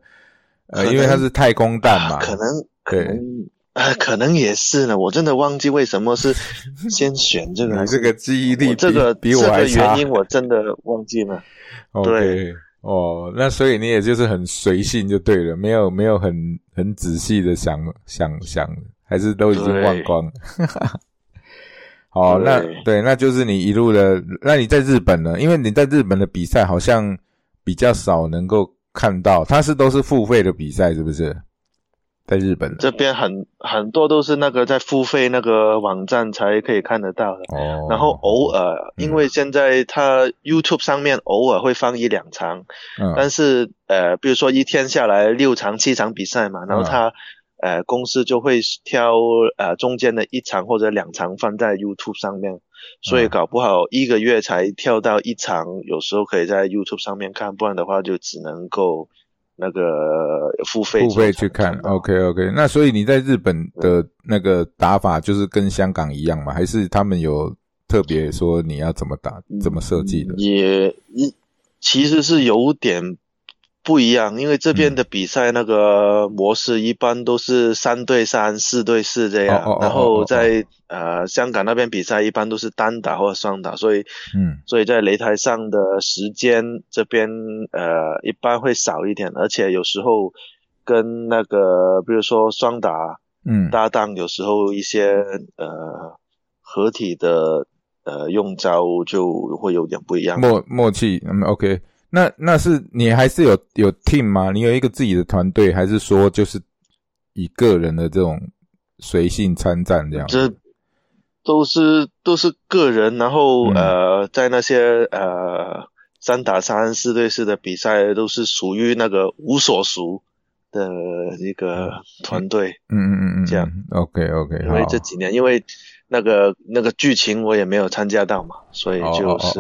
呃，因为它是太空蛋嘛，啊可能可对能呃，可能也是呢，我真的忘记为什么是 先选这个这个记忆力这个比比我这个还原。因我真的忘记了。对哦，那所以你也就是很随性就对了，没有没有很很仔细的想想想，还是都已经忘光了。好，那对对，那就是你一路的。那你在日本呢？因为你在日本的比赛好像比较少能够看到，它是都是付费的比赛，是不是？在日本这边很很多都是那个在付费那个网站才可以看得到的。哦，然后偶尔，嗯因为现在它 YouTube 上面偶尔会放一两场，嗯但是呃，比如说一天下来六场七场比赛嘛，然后嗯他、呃公司就会挑呃中间的一场或者两场放在 YouTube 上面，所以嗯搞不好一个月才跳到一场，有时候可以在 YouTube 上面看，不然的话就只能够那个付费付费去看。OK OK，那所以你在日本的那个打法就是跟香港一样吗？还是他们有特别说你要怎么打、怎么设计的？也一其实是有点不一样，因为这嗯边的比赛那个模式一般都是三对三、四对四这样，然哦后在呃香港那边比赛一般都是单打或者双打，所以嗯所以在擂台上的时间这边呃一般会少一点，而且有时候跟那个比如说双打嗯搭档，有时候一些呃合体的呃用招就会有点不一样。默默契，嗯，OK。那那是你还是有有 team 吗？你有一个自己的团队，还是说就是以个人的这种随性参战这样？这都是都是个人，然后、嗯呃，在那些呃三打三、四对四的比赛，都是属于那个无所属的一个团队。嗯嗯嗯嗯，这样。OK OK，因为这几年，因为那个那个剧情我也没有参加到嘛，所以就是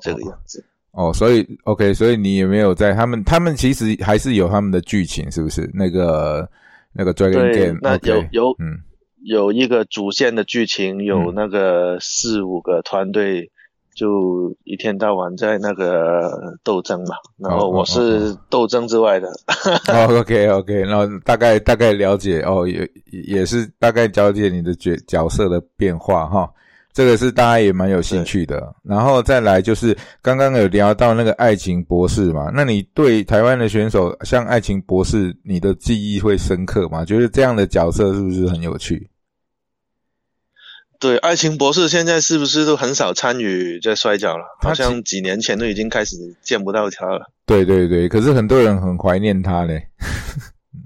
这个样子。哦，所以 OK，所以你也没有在他们，他们其实还是有他们的剧情，是不是？那个那个 Dragon Game，，那有有嗯有一个主线的剧情，有嗯那个四五个团队，就一天到晚在那个斗争嘛。然后我是斗争之外的，哦，OK OK，然后大概大概了解哦，也也是大概了解你的角角色的变化哈，这个是大家也蛮有兴趣的。然后再来就是刚刚有聊到那个爱情博士嘛，那你对台湾的选手像爱情博士，你的记忆会深刻吗？觉得这样的角色是不是很有趣？对，爱情博士现在是不是都很少参与在摔跤了？好像几年前都已经开始见不到他了。对对对，可是很多人很怀念他嘞。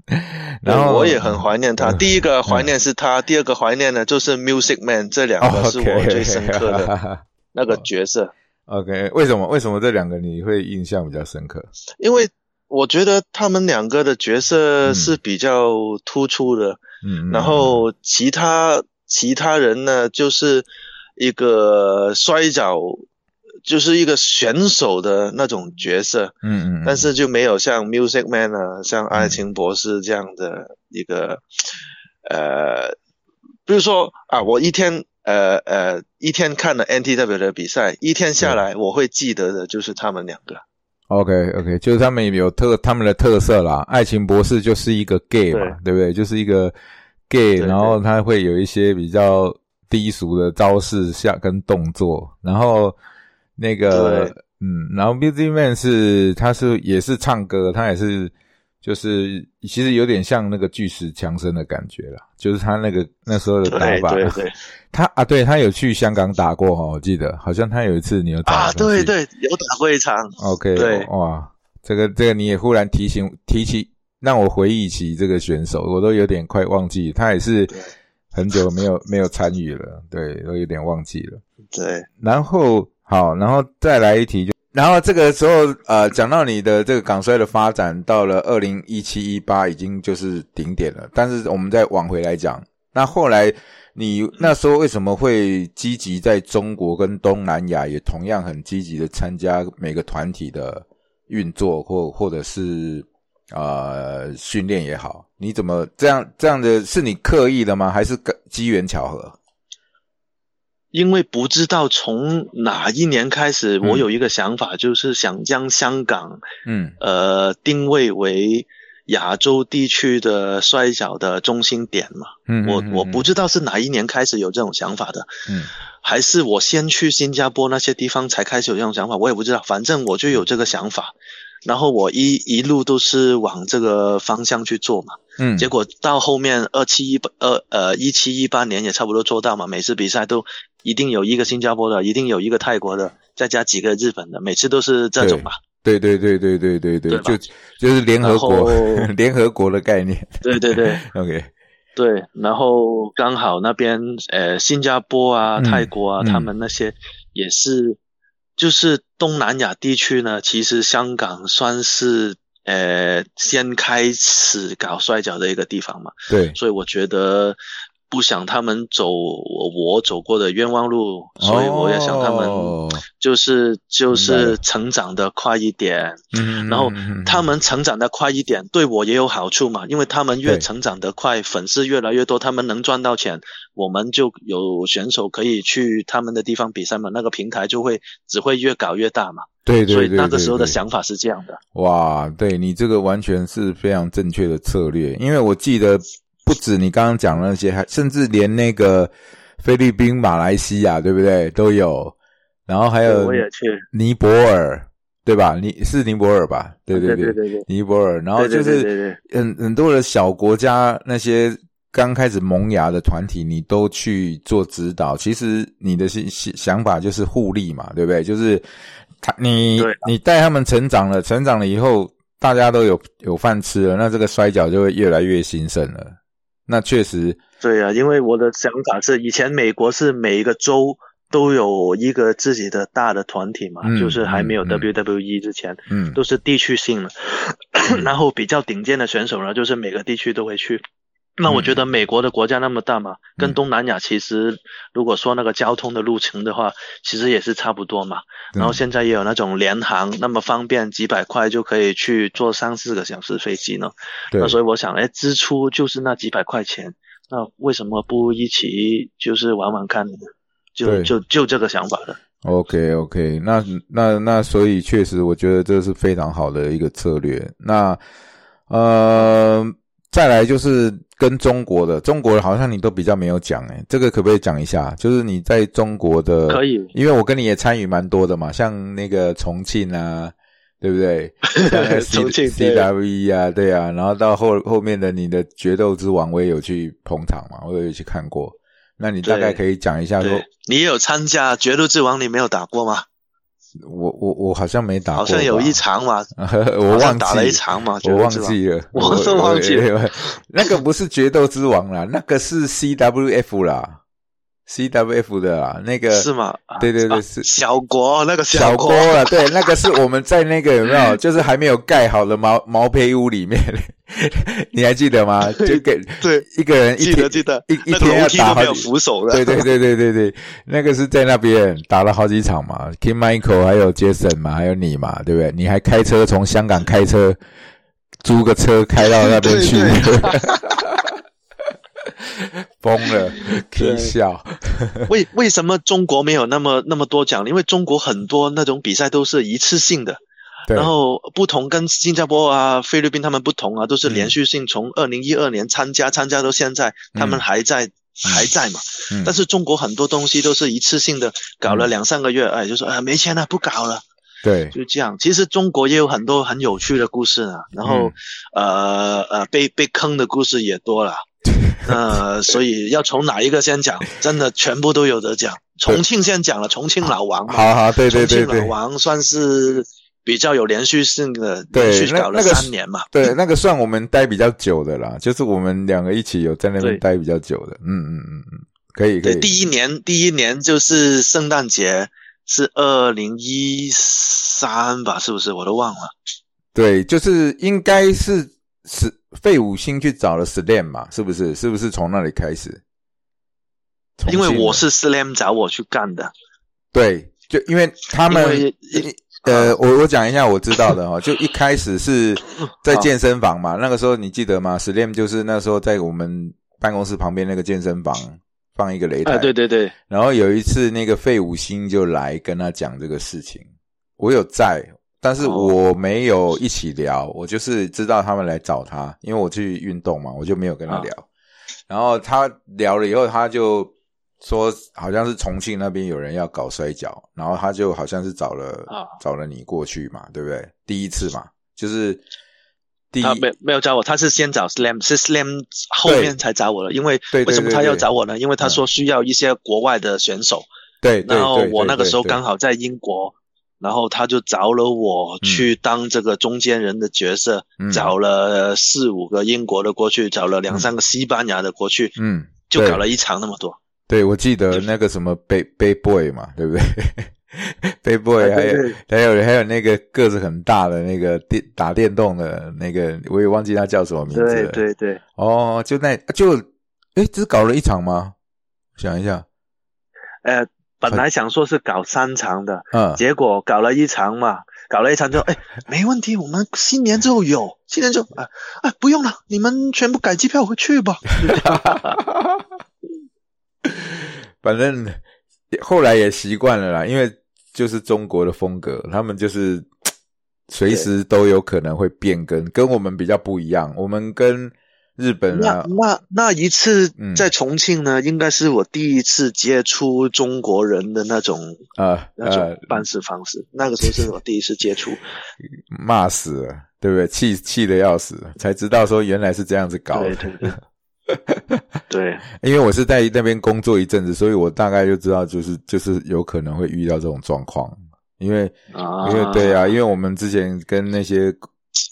然后我也很怀念他。嗯第一个怀念是他，第二个怀念呢就是 Music Man，这两个是我最深刻的的。那个角色。OK，为什么为什么这两个你会印象比较深刻？因为我觉得他们两个的角色嗯是比较突出的，嗯，嗯然后其他其他人呢，就是一个摔跤，就是一个选手的那种角色，嗯嗯，嗯但是就没有像 Music Man 啊，像爱情博士这样的一个，呃，比如说啊，我一天。呃呃，一天看了 NTW 的比赛，一天下来我会记得的就是他们两个。OK OK，就是他们有特他们的特色啦。爱情博士就是一个 gay 嘛，对不对？就是一个 gay，然后他会有一些比较低俗的招式下跟动作，然后那个嗯，然后 Busy Man 是他是也是唱歌，他也是就是其实有点像那个巨石强森的感觉啦，就是他那个那时候的打法。对对对 他啊，对他有去香港打过哈，我记得好像他有一次你有打啊，对对，有打过一场。OK，对哇，这个这个你也忽然提醒提起，让我回忆起这个选手，我都有点快忘记，他也是很久没有没有参与了，对，都有点忘记了。对，然后好，然后再来一题就。然后这个时候，呃，讲到你的这个港衰的发展，到了二零一七一八已经就是顶点了。但是我们再往回来讲，那后来你那时候为什么会积极在中国跟东南亚也同样很积极的参加每个团体的运作或或者是呃训练也好？你怎么这样这样的是你刻意的吗？还是机缘巧合？因为不知道从哪一年开始，嗯我有一个想法，就是想将香港嗯呃定位为亚洲地区的摔角的中心点嘛。嗯，我嗯我不知道是哪一年开始有这种想法的，嗯还是我先去新加坡那些地方才开始有这种想法，我也不知道。反正我就有这个想法，然后我一一路都是往这个方向去做嘛。嗯，结果到后面二七一八二呃一七一八年也差不多做到嘛，每次比赛都一定有一个新加坡的，一定有一个泰国的，再加几个日本的，每次都是这种吧。对对对对对对对，对就就是联合国 联合国的概念。对对对 OK，对，然后刚好那边呃新加坡啊、嗯泰国啊，嗯他们那些也是，就是东南亚地区呢，其实香港算是呃先开始搞摔跤的一个地方嘛。对，所以我觉得不想他们走我我走过的冤枉路，所以我也想他们哦。就是就是成长的快一点，嗯，然后嗯他们成长的快一点，对我也有好处嘛，因为他们越成长得快，粉丝越来越多，他们能赚到钱，我们就有选手可以去他们的地方比赛嘛，那个平台就会只会越搞越大嘛，对对对，所以那个时候的想法是这样的。哇，对你这个完全是非常正确的策略，因为我记得不止你刚刚讲的那些，还甚至连那个菲律宾、马来西亚，对不对，都有，然后还有我也去，尼泊尔，对吧？你是尼泊尔吧？对对对对对尼泊尔，然后就是很很多的小国家那些刚开始萌芽的团体，你都去做指导。其实你的想想法就是互利嘛，对不对？就是他你你带他们成长了，成长了以后，大家都有有饭吃了，那这个摔跤就会越来越兴盛了。那确实，对啊、因为我的想法是，以前美国是每一个州都有一个自己的大的团体嘛，嗯就是还没有 WWE 之前，嗯，都是地区性的，然后比较顶尖的选手呢，就是每个地区都会去。那我觉得美国的国家那么大嘛，嗯跟东南亚其实如果说那个交通的路程的话，其实也是差不多嘛。然后现在也有那种联航，那么方便，几百块就可以去坐三四个小时飞机呢。那所以我想，哎，支出就是那几百块钱，那为什么不一起就是玩玩看呢？就就就这个想法的。OK OK，那那那所以确实，我觉得这是非常好的一个策略。那呃，再来就是跟中国的，中国的好像你都比较没有讲诶，这个可不可以讲一下？就是你在中国的，可以因为我跟你也参与蛮多的嘛，像那个重庆啊，对不对？重庆 CWE 啊，对啊，然后到后后面的你的决斗之王，我也有去捧场嘛，我也有去看过。那你大概可以讲一下说，，你也有参加《决斗之王》，你没有打过吗？我我我好像没打过，好像有一场嘛，我忘记打了一场嘛，我忘记了，我都忘记了。那个不是决斗之王啦，那个是 CWF 啦，CWF 的啦，那个是吗？啊对对对是小国那个小国郭啦，对，那个是我们在那个有没有，就是还没有盖好的毛毛坯屋里面，你还记得吗？就给对，一个人一天记得记得，一一天要打好几扶手的。对对对对对对，那个是在那边打了好几场嘛，King Michael 还有 Jason 嘛，还有你嘛，对不对？你还开车从香港开车租个车开到那边去，疯了，可以笑。为为什么中国没有那么那么多奖？因为中国很多那种比赛都是一次性的，对然后不同跟新加坡啊、菲律宾他们不同啊，都是嗯连续性，从二零一二年参加参加到现在，他们还在。还在嘛？嗯但是中国很多东西都是一次性的，搞了嗯两三个月，哎，就说啊没钱了，不搞了，对，就这样。其实中国也有很多很有趣的故事呢，然后、嗯呃呃被被坑的故事也多了。呃所以要从哪一个先讲？真的全部都有得讲。重庆先讲了，重庆老王嘛，好好，对对对重庆老王算是比较有连续性的，对连续搞了三年嘛。对，那个算我们待比较久的啦，就是我们两个一起有在那边待比较久的。嗯嗯嗯嗯，可以可对，以。第一年第一年就是圣诞节，是二零一三吧？是不是？我都忘了。对，就是应该是是费五星去找了 Slam 嘛，是不是？是不是从那里开始？因为我是 Slam 找我去干的，对，就因为他们因为一 呃，我我讲一下我知道的哈，就一开始是在健身房嘛，那个时候你记得吗？Slam 就是那时候在我们办公室旁边那个健身房放一个擂台，哎，对对对，然后有一次那个费五星就来跟他讲这个事情，我有在，但是哦。我没有一起聊，我就是知道他们来找他，因为我去运动嘛，我就没有跟他啊。聊。然后他聊了以后，他就说好像是重庆那边有人要搞摔跤，然后他就好像是找了、啊找了你过去嘛，对不对？第一次嘛，就是第一他没没有找我，他是先找 Slam，是 Slam 后面才找我的。因为为什么他要找我呢？因为他说需要一些国外的选手，对对然后，我那个时候刚好在英国，然后他就找了我去当这个中间人的角色，嗯。找了四五个英国的过去，找了两三个西班牙的过去，嗯，就搞了一场那么多。对，我记得那个什么 Bay Bay Boy 嘛，对不对？Bay Boy 还有对对还有还有那个个子很大的那个电打电动的那个，我也忘记他叫什么名字对了。对对，哦，就那就哎，只搞了一场吗？想一下，呃，本来想说是搞三场的，嗯，结果搞了一场嘛，搞了一场之后，哎，没问题，我们新年之后有，新年之后，啊，啊，不用了，你们全部改机票回去吧。反正后来也习惯了啦，因为就是中国的风格，他们就是 随时都有可能会变更，跟我们比较不一样。我们跟日本那啊，那那一次嗯在重庆呢，应该是我第一次接触中国人的那种呃那种呃，办事方式，那个时候是我第一次接触。骂死了，对不对？气气的要死，才知道说原来是这样子搞的。对对对，对，因为我是在那边工作一阵子，所以我大概就知道，就是就是有可能会遇到这种状况。因为啊，因为对啊，因为我们之前跟那些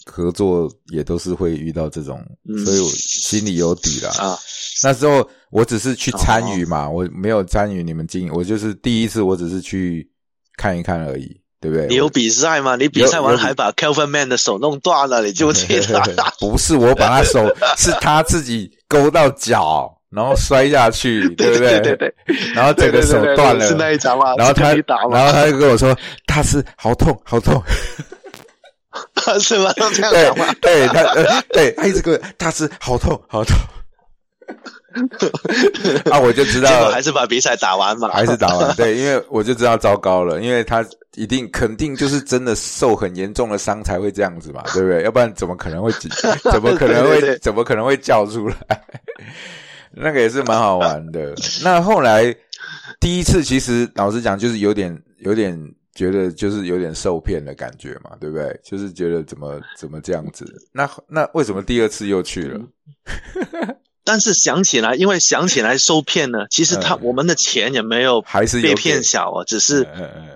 合作也都是会遇到这种，嗯所以我心里有底了。啊，那时候我只是去参与嘛，我没有参与你们经营，我就是第一次，我只是去看一看而已，对不对？你有比赛吗？你比赛完还把 Kelvin Man 的手弄断了，你就？不是我把他手，是他自己勾到脚，然后摔下去，对不对对对，然后整个手断了，是那一张吗？然后他？然后他就跟我说，他是好痛，好痛。是吗？都 这样对讲吗？对，他呃对他一直跟我，他是好痛，好痛。啊，我就知结果道还是把比赛打完嘛。还是打完，对，因为 我就知道糟糕了，因为他一定肯定就是真的受很严重的伤才会这样子嘛，对不对？要不然怎么可能会 怎么可能会怎么可能会叫出来？那个也是蛮好玩的。那后来第一次，其实老实讲，就是有点有点觉得就是有点受骗的感觉嘛，对不对？就是觉得怎么怎么这样子？那那为什么第二次又去了？但是想起来，因为想起来受骗呢，其实他、嗯我们的钱也没有还是被骗小啊，只是、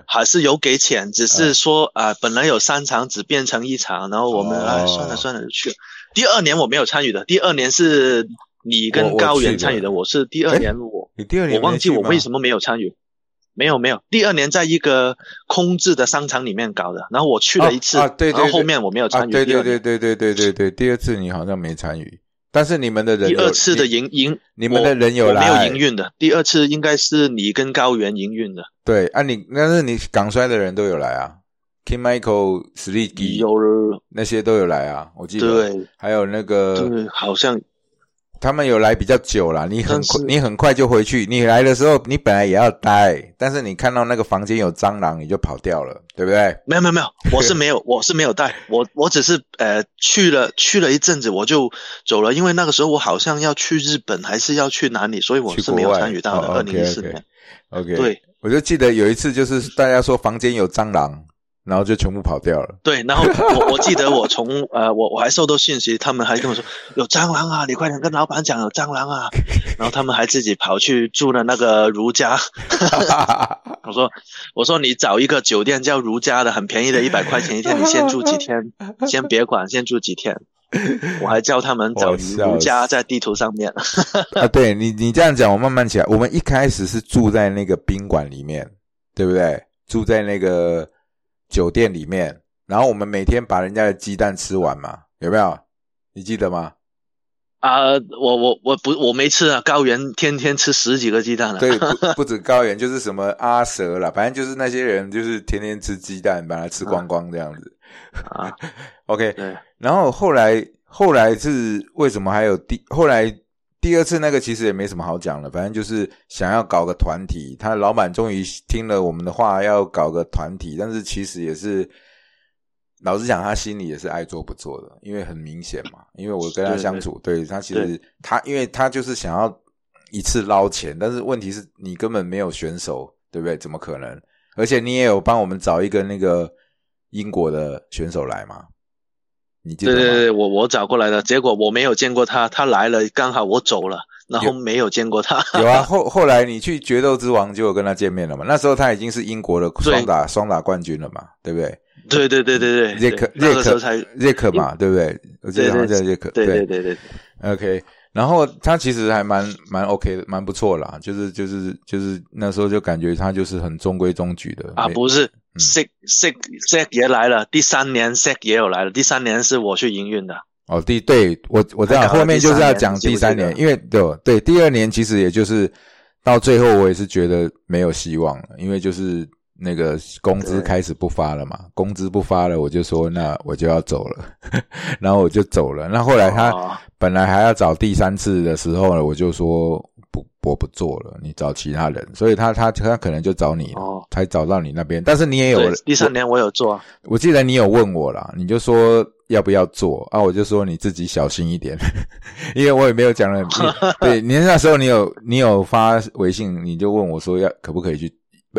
还是有给钱，只是说啊、本来有三场只变成一场，然后我们哦哎算了算了就去了。第二年我没有参与的，第二年是你跟高原参与的，我是第二年我你第二年我忘记我为什么么没有参与。没有没有，第二年在一个空置的商场里面搞的，然后我去了一次，啊啊对对对然后后面我没有啊？参与。对对对对对对对，第二次你好像没参与，但是你们的人第二次的营营，你们的人有来没有营运的。第二次应该是你跟高原营运的，对啊你，但是你港衰的人都有来啊，King Michael、s l e e k y 有那些都有来啊，我记得，对。还有那个对，好像他们有来比较久了，你很快，你很快就回去。你来的时候，你本来也要待，但是你看到那个房间有蟑螂，你就跑掉了，对不对？没有没有 没有，我是没有我是没有带，我我只是呃去了去了一阵子我就走了，因为那个时候我好像要去日本还是要去哪里，所以我是没有参与到的。哦二零一四年，OK，对我就记得有一次，就是大家说房间有蟑螂，然后就全部跑掉了。对，然后我我记得我从呃我我还收到信息，他们还跟我说有蟑螂啊，你快点跟老板讲有蟑螂啊，然后他们还自己跑去住了那个如家。我说我说你找一个酒店叫如家的，很便宜的，一百块钱一天，你先住几天，先别管，先住几天。我还叫他们找如家在地图上面。啊，对你你这样讲，我慢慢起来。我们一开始是住在那个宾馆里面，对不对？住在那个酒店里面，然后我们每天把人家的鸡蛋吃完嘛，有没有？你记得吗？啊、我我我不我没吃啊，高原天天吃十几个鸡蛋了。对，不 不止高原，就是什么阿蛇啦，反正就是那些人，就是天天吃鸡蛋，把它吃光光这样子。啊，OK，对，然后后来后来是为什么还有第后来第二次那个其实也没什么好讲了，反正就是想要搞个团体，他老板终于听了我们的话，要搞个团体，但是其实也是老实讲，他心里也是爱做不做的，因为很明显嘛。因为我跟他相处，对他其实他，因为他就是想要一次捞钱，但是问题是你根本没有选手，对不对？怎么可能？而且你也有帮我们找一个那个英国的选手来嘛？你记得吗？对对对，我我找过来的，结果我没有见过他，他来了，刚好我走了，然后没有见过他。有啊，后后来你去决斗之王就有跟他见面了嘛？那时候他已经是英国的双打双打冠军了嘛，对不对？对对对对对，瑞克对那瑞克个时候才瑞克嘛，对不对？我记得好像叫瑞克，对对对对，OK，然后他其实还蛮蛮 OK 的，蛮不错啦。就是就是就是那时候就感觉他就是很中规中矩的啊，不是嗯，Sick Sick Sick 也来了，第三年 Sick 也有来了，第三年是我去营运的。哦，第对我我知道后面就是要讲第三年因为对对第二年其实也就是到最后我也是觉得没有希望了，因为就是那个工资开始不发了嘛，工资不发了，我就说那我就要走了，然后我就走了。那后来他哦本来还要找第三次的时候呢，我就说不我不做了，你找其他人，所以他他他可能就找你，哦才找到你那边，但是你也有，第三年我有做，我记得你有问我啦，你就说要不要做啊？我就说你自己小心一点，因为我也没有讲了。你对，你那时候你有你有发微信，你就问我说要可不可以去？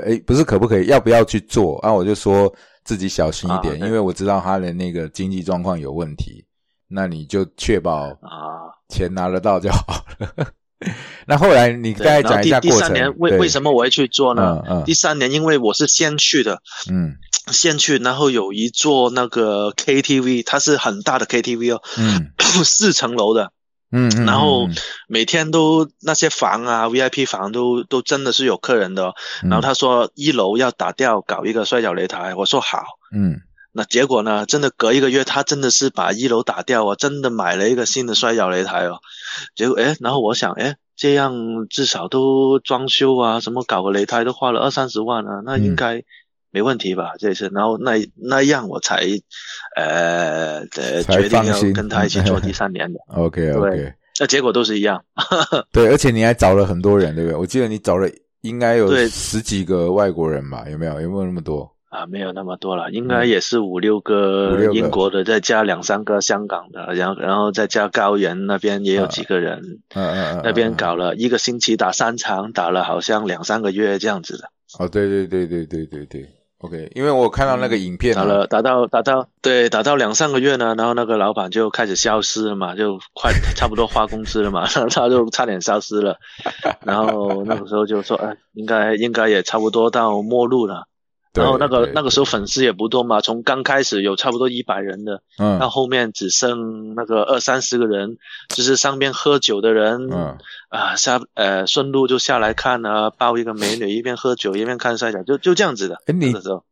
诶，不是可不可以，要不要去做啊？我就说自己小心一点，啊因为我知道他的那个经济状况有问题。那你就确保啊。钱拿得到就好了。那后来你对大概然后第第讲一下过程。三年为为什么我会去做呢？嗯嗯第三年因为我是先去的，嗯先去，然后有一座那个 KTV，它是很大的 KTV 哦，嗯 四层楼的，嗯嗯，然后嗯每天都那些房啊，VIP 房都都真的是有客人的、然后他说一楼要打掉，搞一个摔跤擂台，我说好。嗯那结果呢？真的隔一个月，他真的是把一楼打掉哦，真的买了一个新的摔跤擂台哦。结果哎，然后我想，哎，这样至少都装修啊，什么搞个擂台都花了二三十万啊，那应该没问题吧？这次，然后那那样我才呃呃才决定要跟他一起做第三年的。OK OK。那结果都是一样。对，而且你还找了很多人，对不对？我记得你找了应该有对十几个外国人吧？有没有？有没有那么多？啊，没有那么多了，应该也是五六个英国的，再加两三个香港的，然后然后再加高原那边也有几个人，嗯嗯嗯，那边嗯搞了一个星期打三场，打了好像两三个月这样子的，哦，对对对对对对对，OK，因为我看到那个影片、啊，打了打到打到对打到两三个月呢，然后那个老板就开始消失了嘛，就快差不多发工资了嘛，然后他就差点消失了，然后那个时候就说，哎，应该应该也差不多到末路了。对然后那个那个时候粉丝也不多嘛，从刚开始有差不多一百人的，嗯到后面只剩那个二三十个人，就是上边喝酒的人，嗯啊下呃顺路就下来看啊，抱一个美女，一边喝酒一边看摔跤，就就这样子的。哎你那个时候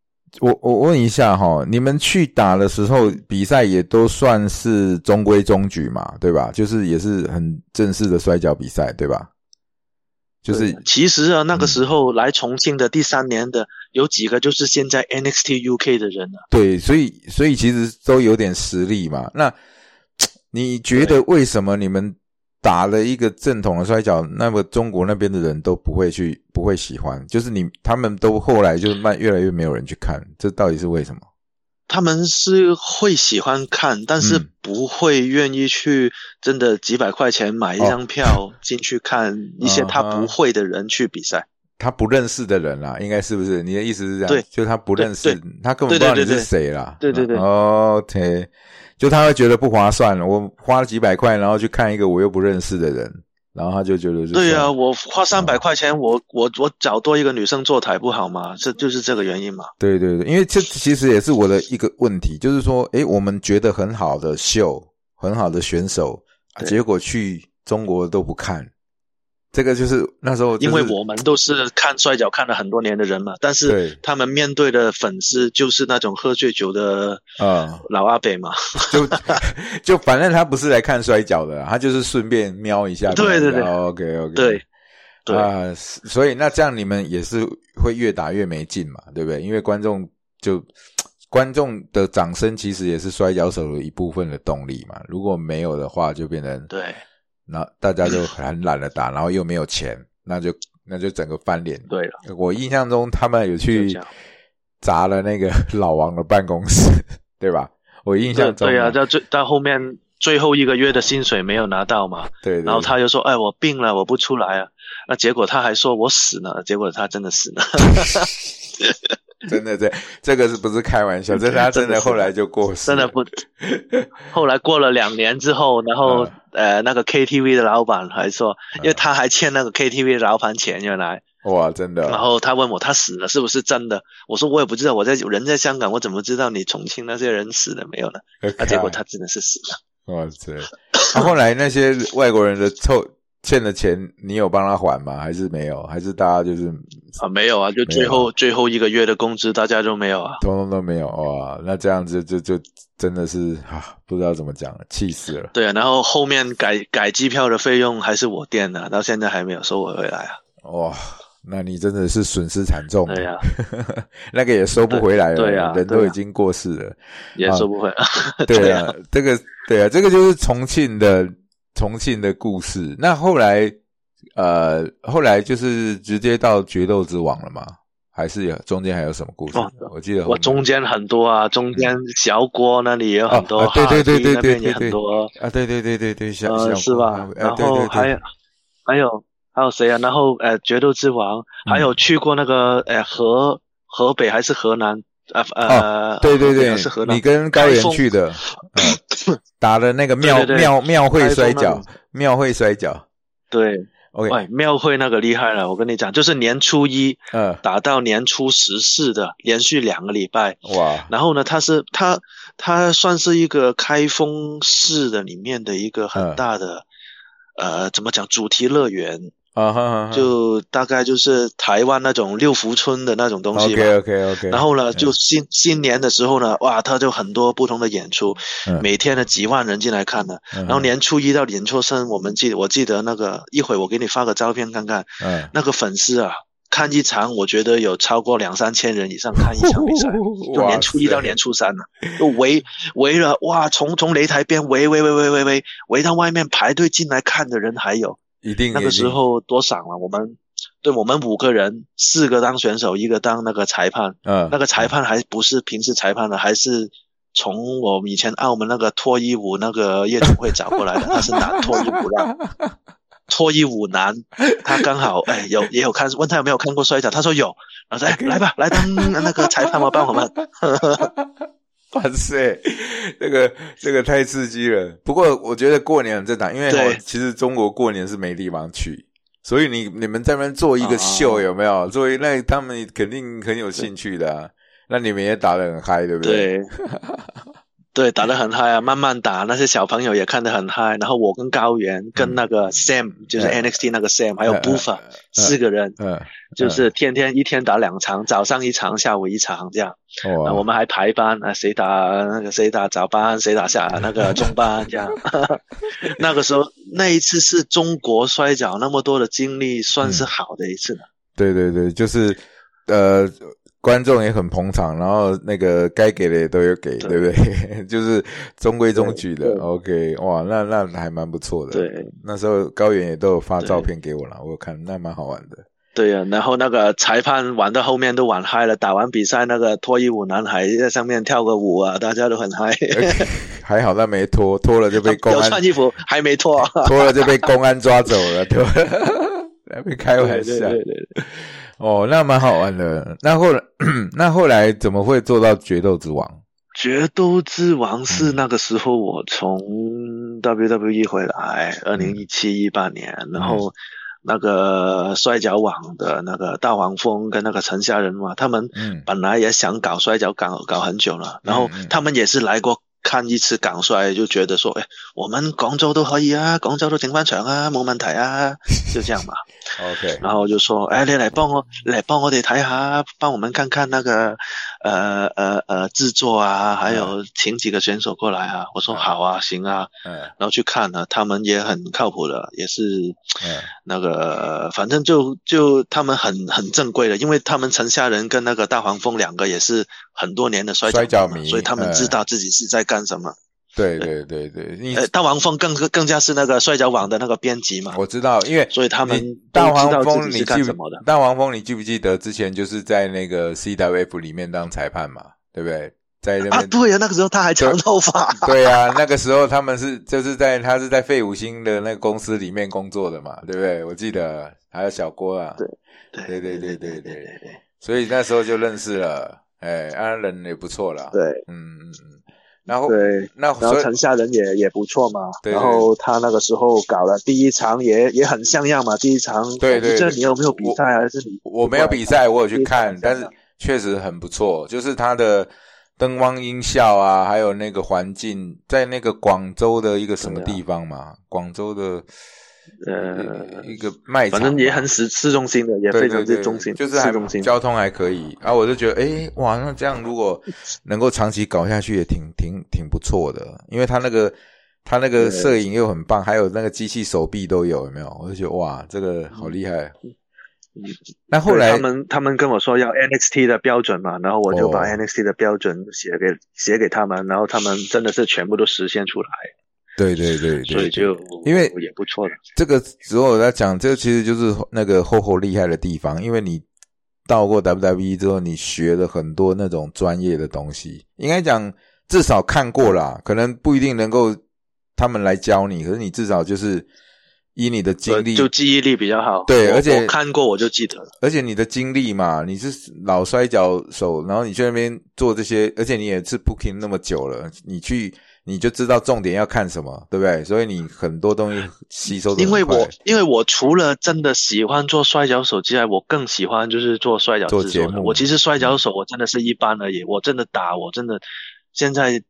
我我问一下哈，你们去打的时候，比赛也都算是中规中矩嘛，对吧？就是也是很正式的摔跤比赛，对吧？就是其实啊，那个嗯时候来重庆的第三年的有几个就是现在 NXT UK 的人啊，对，所以所以其实都有点实力嘛。那你觉得为什么你们打了一个正统的摔跤，那么中国那边的人都不会去，不会喜欢？就是你他们都后来就慢越来越没有人去看，这到底是为什么？他们是会喜欢看，但是嗯不会愿意去真的几百块钱买一张票进去看一些他不会的人去比赛。他不认识的人啦，应该是不是？你的意思是这样？对就他不认识，他根本不知道你是谁啦。对对对哦 OK，就他会觉得不划算，我花了几百块，然后去看一个我又不认识的人，然后他就觉得就对呀、算我花三百块钱，我我我找多一个女生坐台不好吗？这就是这个原因嘛。对对对，因为这其实也是我的一个问题，就是说，诶，我们觉得很好的秀，很好的选手，啊结果去中国都不看，这个就是那时候、就是，因为我们都是看摔跤看了很多年的人嘛，但是他们面对的粉丝就是那种喝醉酒的啊、老阿伯嘛。就 就反正他不是来看摔跤的，他就是顺便瞄一下。对对对，OK OK，对对啊，所以那这样你们也是会越打越没劲嘛，对不对？因为观众就观众的掌声其实也是摔跤手的一部分的动力嘛，如果没有的话，就变成对那大家就很懒得打，然后又没有钱，那就那就整个翻脸。对了，我印象中他们有去砸了那个 老王的办公室，对吧？我印象中对呀、啊，到最到后面最后一个月的薪水没有拿到嘛，对对然后他就说：“哎，我病了，我不出来啊。”那结果他还说我死了，结果他真的死了。真的这这个是不是开玩笑？这他真真的后来就过世了，真的不。后来过了两年之后，然后、嗯呃，那个 KTV 的老板还说，因为他还欠那个 KTV 的老板钱，原来，哇，真的然后他问我他死了是不是真的？我说我也不知道，我在人在香港，我怎么知道你重庆那些人死了没有呢？那结果他真的是死了。哇塞！那、后来那些外国人的凑欠的钱，你有帮他还吗？还是没有？还是大家就是啊，没有啊，就最后最后一个月的工资大家都没有啊。通通都没有？哇，那这样子就就真的是啊，不知道怎么讲了，气死了。对啊，然后后面改改机票的费用还是我垫的，到现在还没有收我回来啊。哇，那你真的是损失惨重。对呀、那个也收不回来了，对呀人都已经过世了。也收不回来。对啊 啊，这个对啊，这个就是重庆的重庆的故事。那后来呃，后来就是直接到决斗之王了吗？还是有中间还有什么故事？哦我记得我中间很多啊，中间小郭那里也有很多，对对对对对对很多，啊，对对对对对，小呃，小是吧？呃然后还有还有还有谁啊？然后呃，决斗之王，还嗯有去过那个呃河河北还是河南？呃呃，哦对对对是河，南。你跟高原去的，嗯，打的那个庙庙庙会摔跤庙会摔跤对，，OK，喂，庙会那个厉害了，我跟你讲，就是年初一嗯，打到年初十四的，连续两个礼拜。哇，然后呢，它是它它算是一个开封市的里面的一个嗯很大的、呃，怎么讲主题乐园，啊哈哈，就大概就是台湾那种六福村的那种东西吧。OK OK OK，然后呢，就新新年的时候呢，哇，他就很多不同的演出，嗯每天呢几万人进来看呢。然后年初一到年初三，我们记我记得那个一会我给你发个照片看看，嗯，那个粉丝啊，看一场我觉得有超过两三千人以上看一场比赛。就年初一到年初三呢、就围围了哇，从从擂台边围围围围围围围到外面排队进来看的人还有。一定那个时候多爽了，我们对我们五个人，四个当选手，一个当那个裁判。嗯，那个裁判还不是平时裁判的，还是从我们以前澳门那个脱衣舞那个夜总会找过来的，他是男脱衣舞的。脱衣舞男，他刚好哎有也有看，问他有没有看过摔跤，他说有，然后说哎来吧，来当那个裁判吧，帮我们。哇塞，这个这个太刺激了。不过我觉得过年很正常，因为其实中国过年是没地方去，所以你你们在那边做一个秀哦有没有？作为那他们肯定很有兴趣的啊。那你们也打得很嗨，对不对？对，对，打得很嗨啊，慢慢打，那些小朋友也看得很嗨。然后我跟高原跟那个 Sam，、就是嗯 NXT 那个 Sam，、还有嗯 Buffa、四个人，嗯，就是天天一天打两场，早上一场，下午一场这样。哇，啊，我们还排班啊，谁打那个谁打早班，谁打下那个中班这样。那个时候那一次是中国摔跤那么多的经历，算是好的一次了。对对对，就是呃，观众也很捧场，然后那个该给的也都有给，对对不对？就是中规中矩的对。OK，哇，那那还蛮不错的。对，那时候高原也都有发照片给我了，我有看那蛮好玩的。对呀、然后那个裁判玩到后面都玩嗨了，打完比赛那个脱衣舞男孩在上面跳个舞啊，大家都很嗨。还好他没脱，脱了就被 公有安穿衣服还没脱，脱了就被公安抓走了，对吧还被开玩笑。对对对对哦，那蛮好玩的。那后来 那后来怎么会做到决斗之王？决斗之王嗯是那个时候我从 WWE 回来，二零一七一八年，然嗯后那个摔跤网的那个大黄蜂跟那个陈家人嘛，他们嗯本来也想搞摔跤搞搞很久了，然后他们也是来过看一次港摔，就觉得说，哎，我们广州都可以啊，广州都整翻场啊，冇问题啊，就这样嘛。，OK，然后就说：，哎，你来，帮我来帮我哋睇下，帮我们看看那个呃呃呃制作啊，还有请几个选手过来啊。我说好啊，行啊。嗯然后去看了，他们也很靠谱的，也是嗯那个反正就就他们很很正规的，因为他们城下人跟那个大黄蜂两个也是很多年的摔摔跤所以他們嗯知道自己是在干什麼。对对对对，你大王峰更更加是那个摔跤网的那个编辑嘛？我知道，因为所以他们大王峰你是什么的？大，你记不记得之前就是在那个 CWF 里面当裁判嘛？对不对？在那边啊，对呀，那个时候他还长头发。对呀，那个时候他们是就是在他是在费五星的那个公司里面工作的嘛？对不对？我记得还有小郭啊，对对对对对对，所以那时候就认识了，哎，安人也不错啦，对，嗯嗯嗯。然后对。然后那所以陈夏人也也不错嘛，对对然后他那个时候搞了第一场也也很像样嘛，第一场对对对这你有没有比赛还是你我没有比赛，我有去看，但是确实很不错，就是他的灯光音效啊，还有那个环境，在那个广州的一个什么地方嘛？广州的呃一个卖场，反正也很市市中心的，也非常对对对之中心，就是还市中心。交通还可以。然后我就觉得，哎，哇，那这样如果 能够长期搞下去，也挺挺挺不错的，因为他那个。他那个摄影又很棒，还有那个机器手臂都有，有没有？我就觉得哇，这个好厉害。嗯那后来他们他们跟我说要 NXT 的标准嘛，然后我就把哦 NXT 的标准写给写给他们，然后他们真的是全部都实现出来，对对对对，所以就因为也不错的。这个时候我在讲，这个其实就是那个厚厚厉害的地方，因为你到过 WWE 之后，你学了很多那种专业的东西。应该讲，至少看过啦，可能不一定能够他们来教你，可是你至少就是以你的经历，就记忆力比较好。对而且我看过我就记得了。而且你的经历嘛，你是老摔跤手，然后你去那边做这些，而且你也是 booking 那么久了，你去你就知道重点要看什么，对不对？所以你很多东西吸收得因为我因为我除了真的喜欢做摔跤手之外，我更喜欢就是做摔跤做制作节目。我其实摔跤手我真的是一般而已，我真的打我真的现在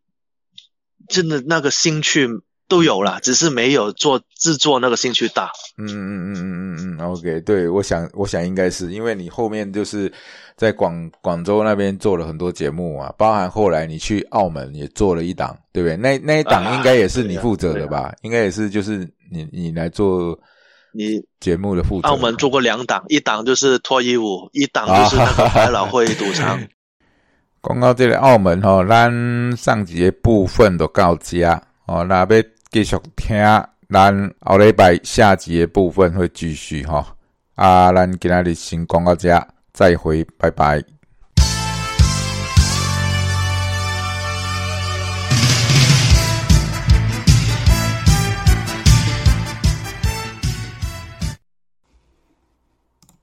真的那个兴趣都有了，只是没有做制作那个兴趣大。嗯嗯嗯嗯嗯嗯嗯，OK，对，我想我想应该是因为你后面就是在广广州那边做了很多节目啊，包含后来你去澳门也做了一档，对不对？那那一档啊应该也是你负责的吧？应该也是就是你你来做你节目的负责。澳门做过两档，一档就是脱衣舞，一档就是那个百老汇赌场。讲到这个澳门吼、咱上集的部分都到家哦，那要继续听咱后礼拜下集的部分会继续吼、啊，咱今仔日先讲到这，再会，拜拜。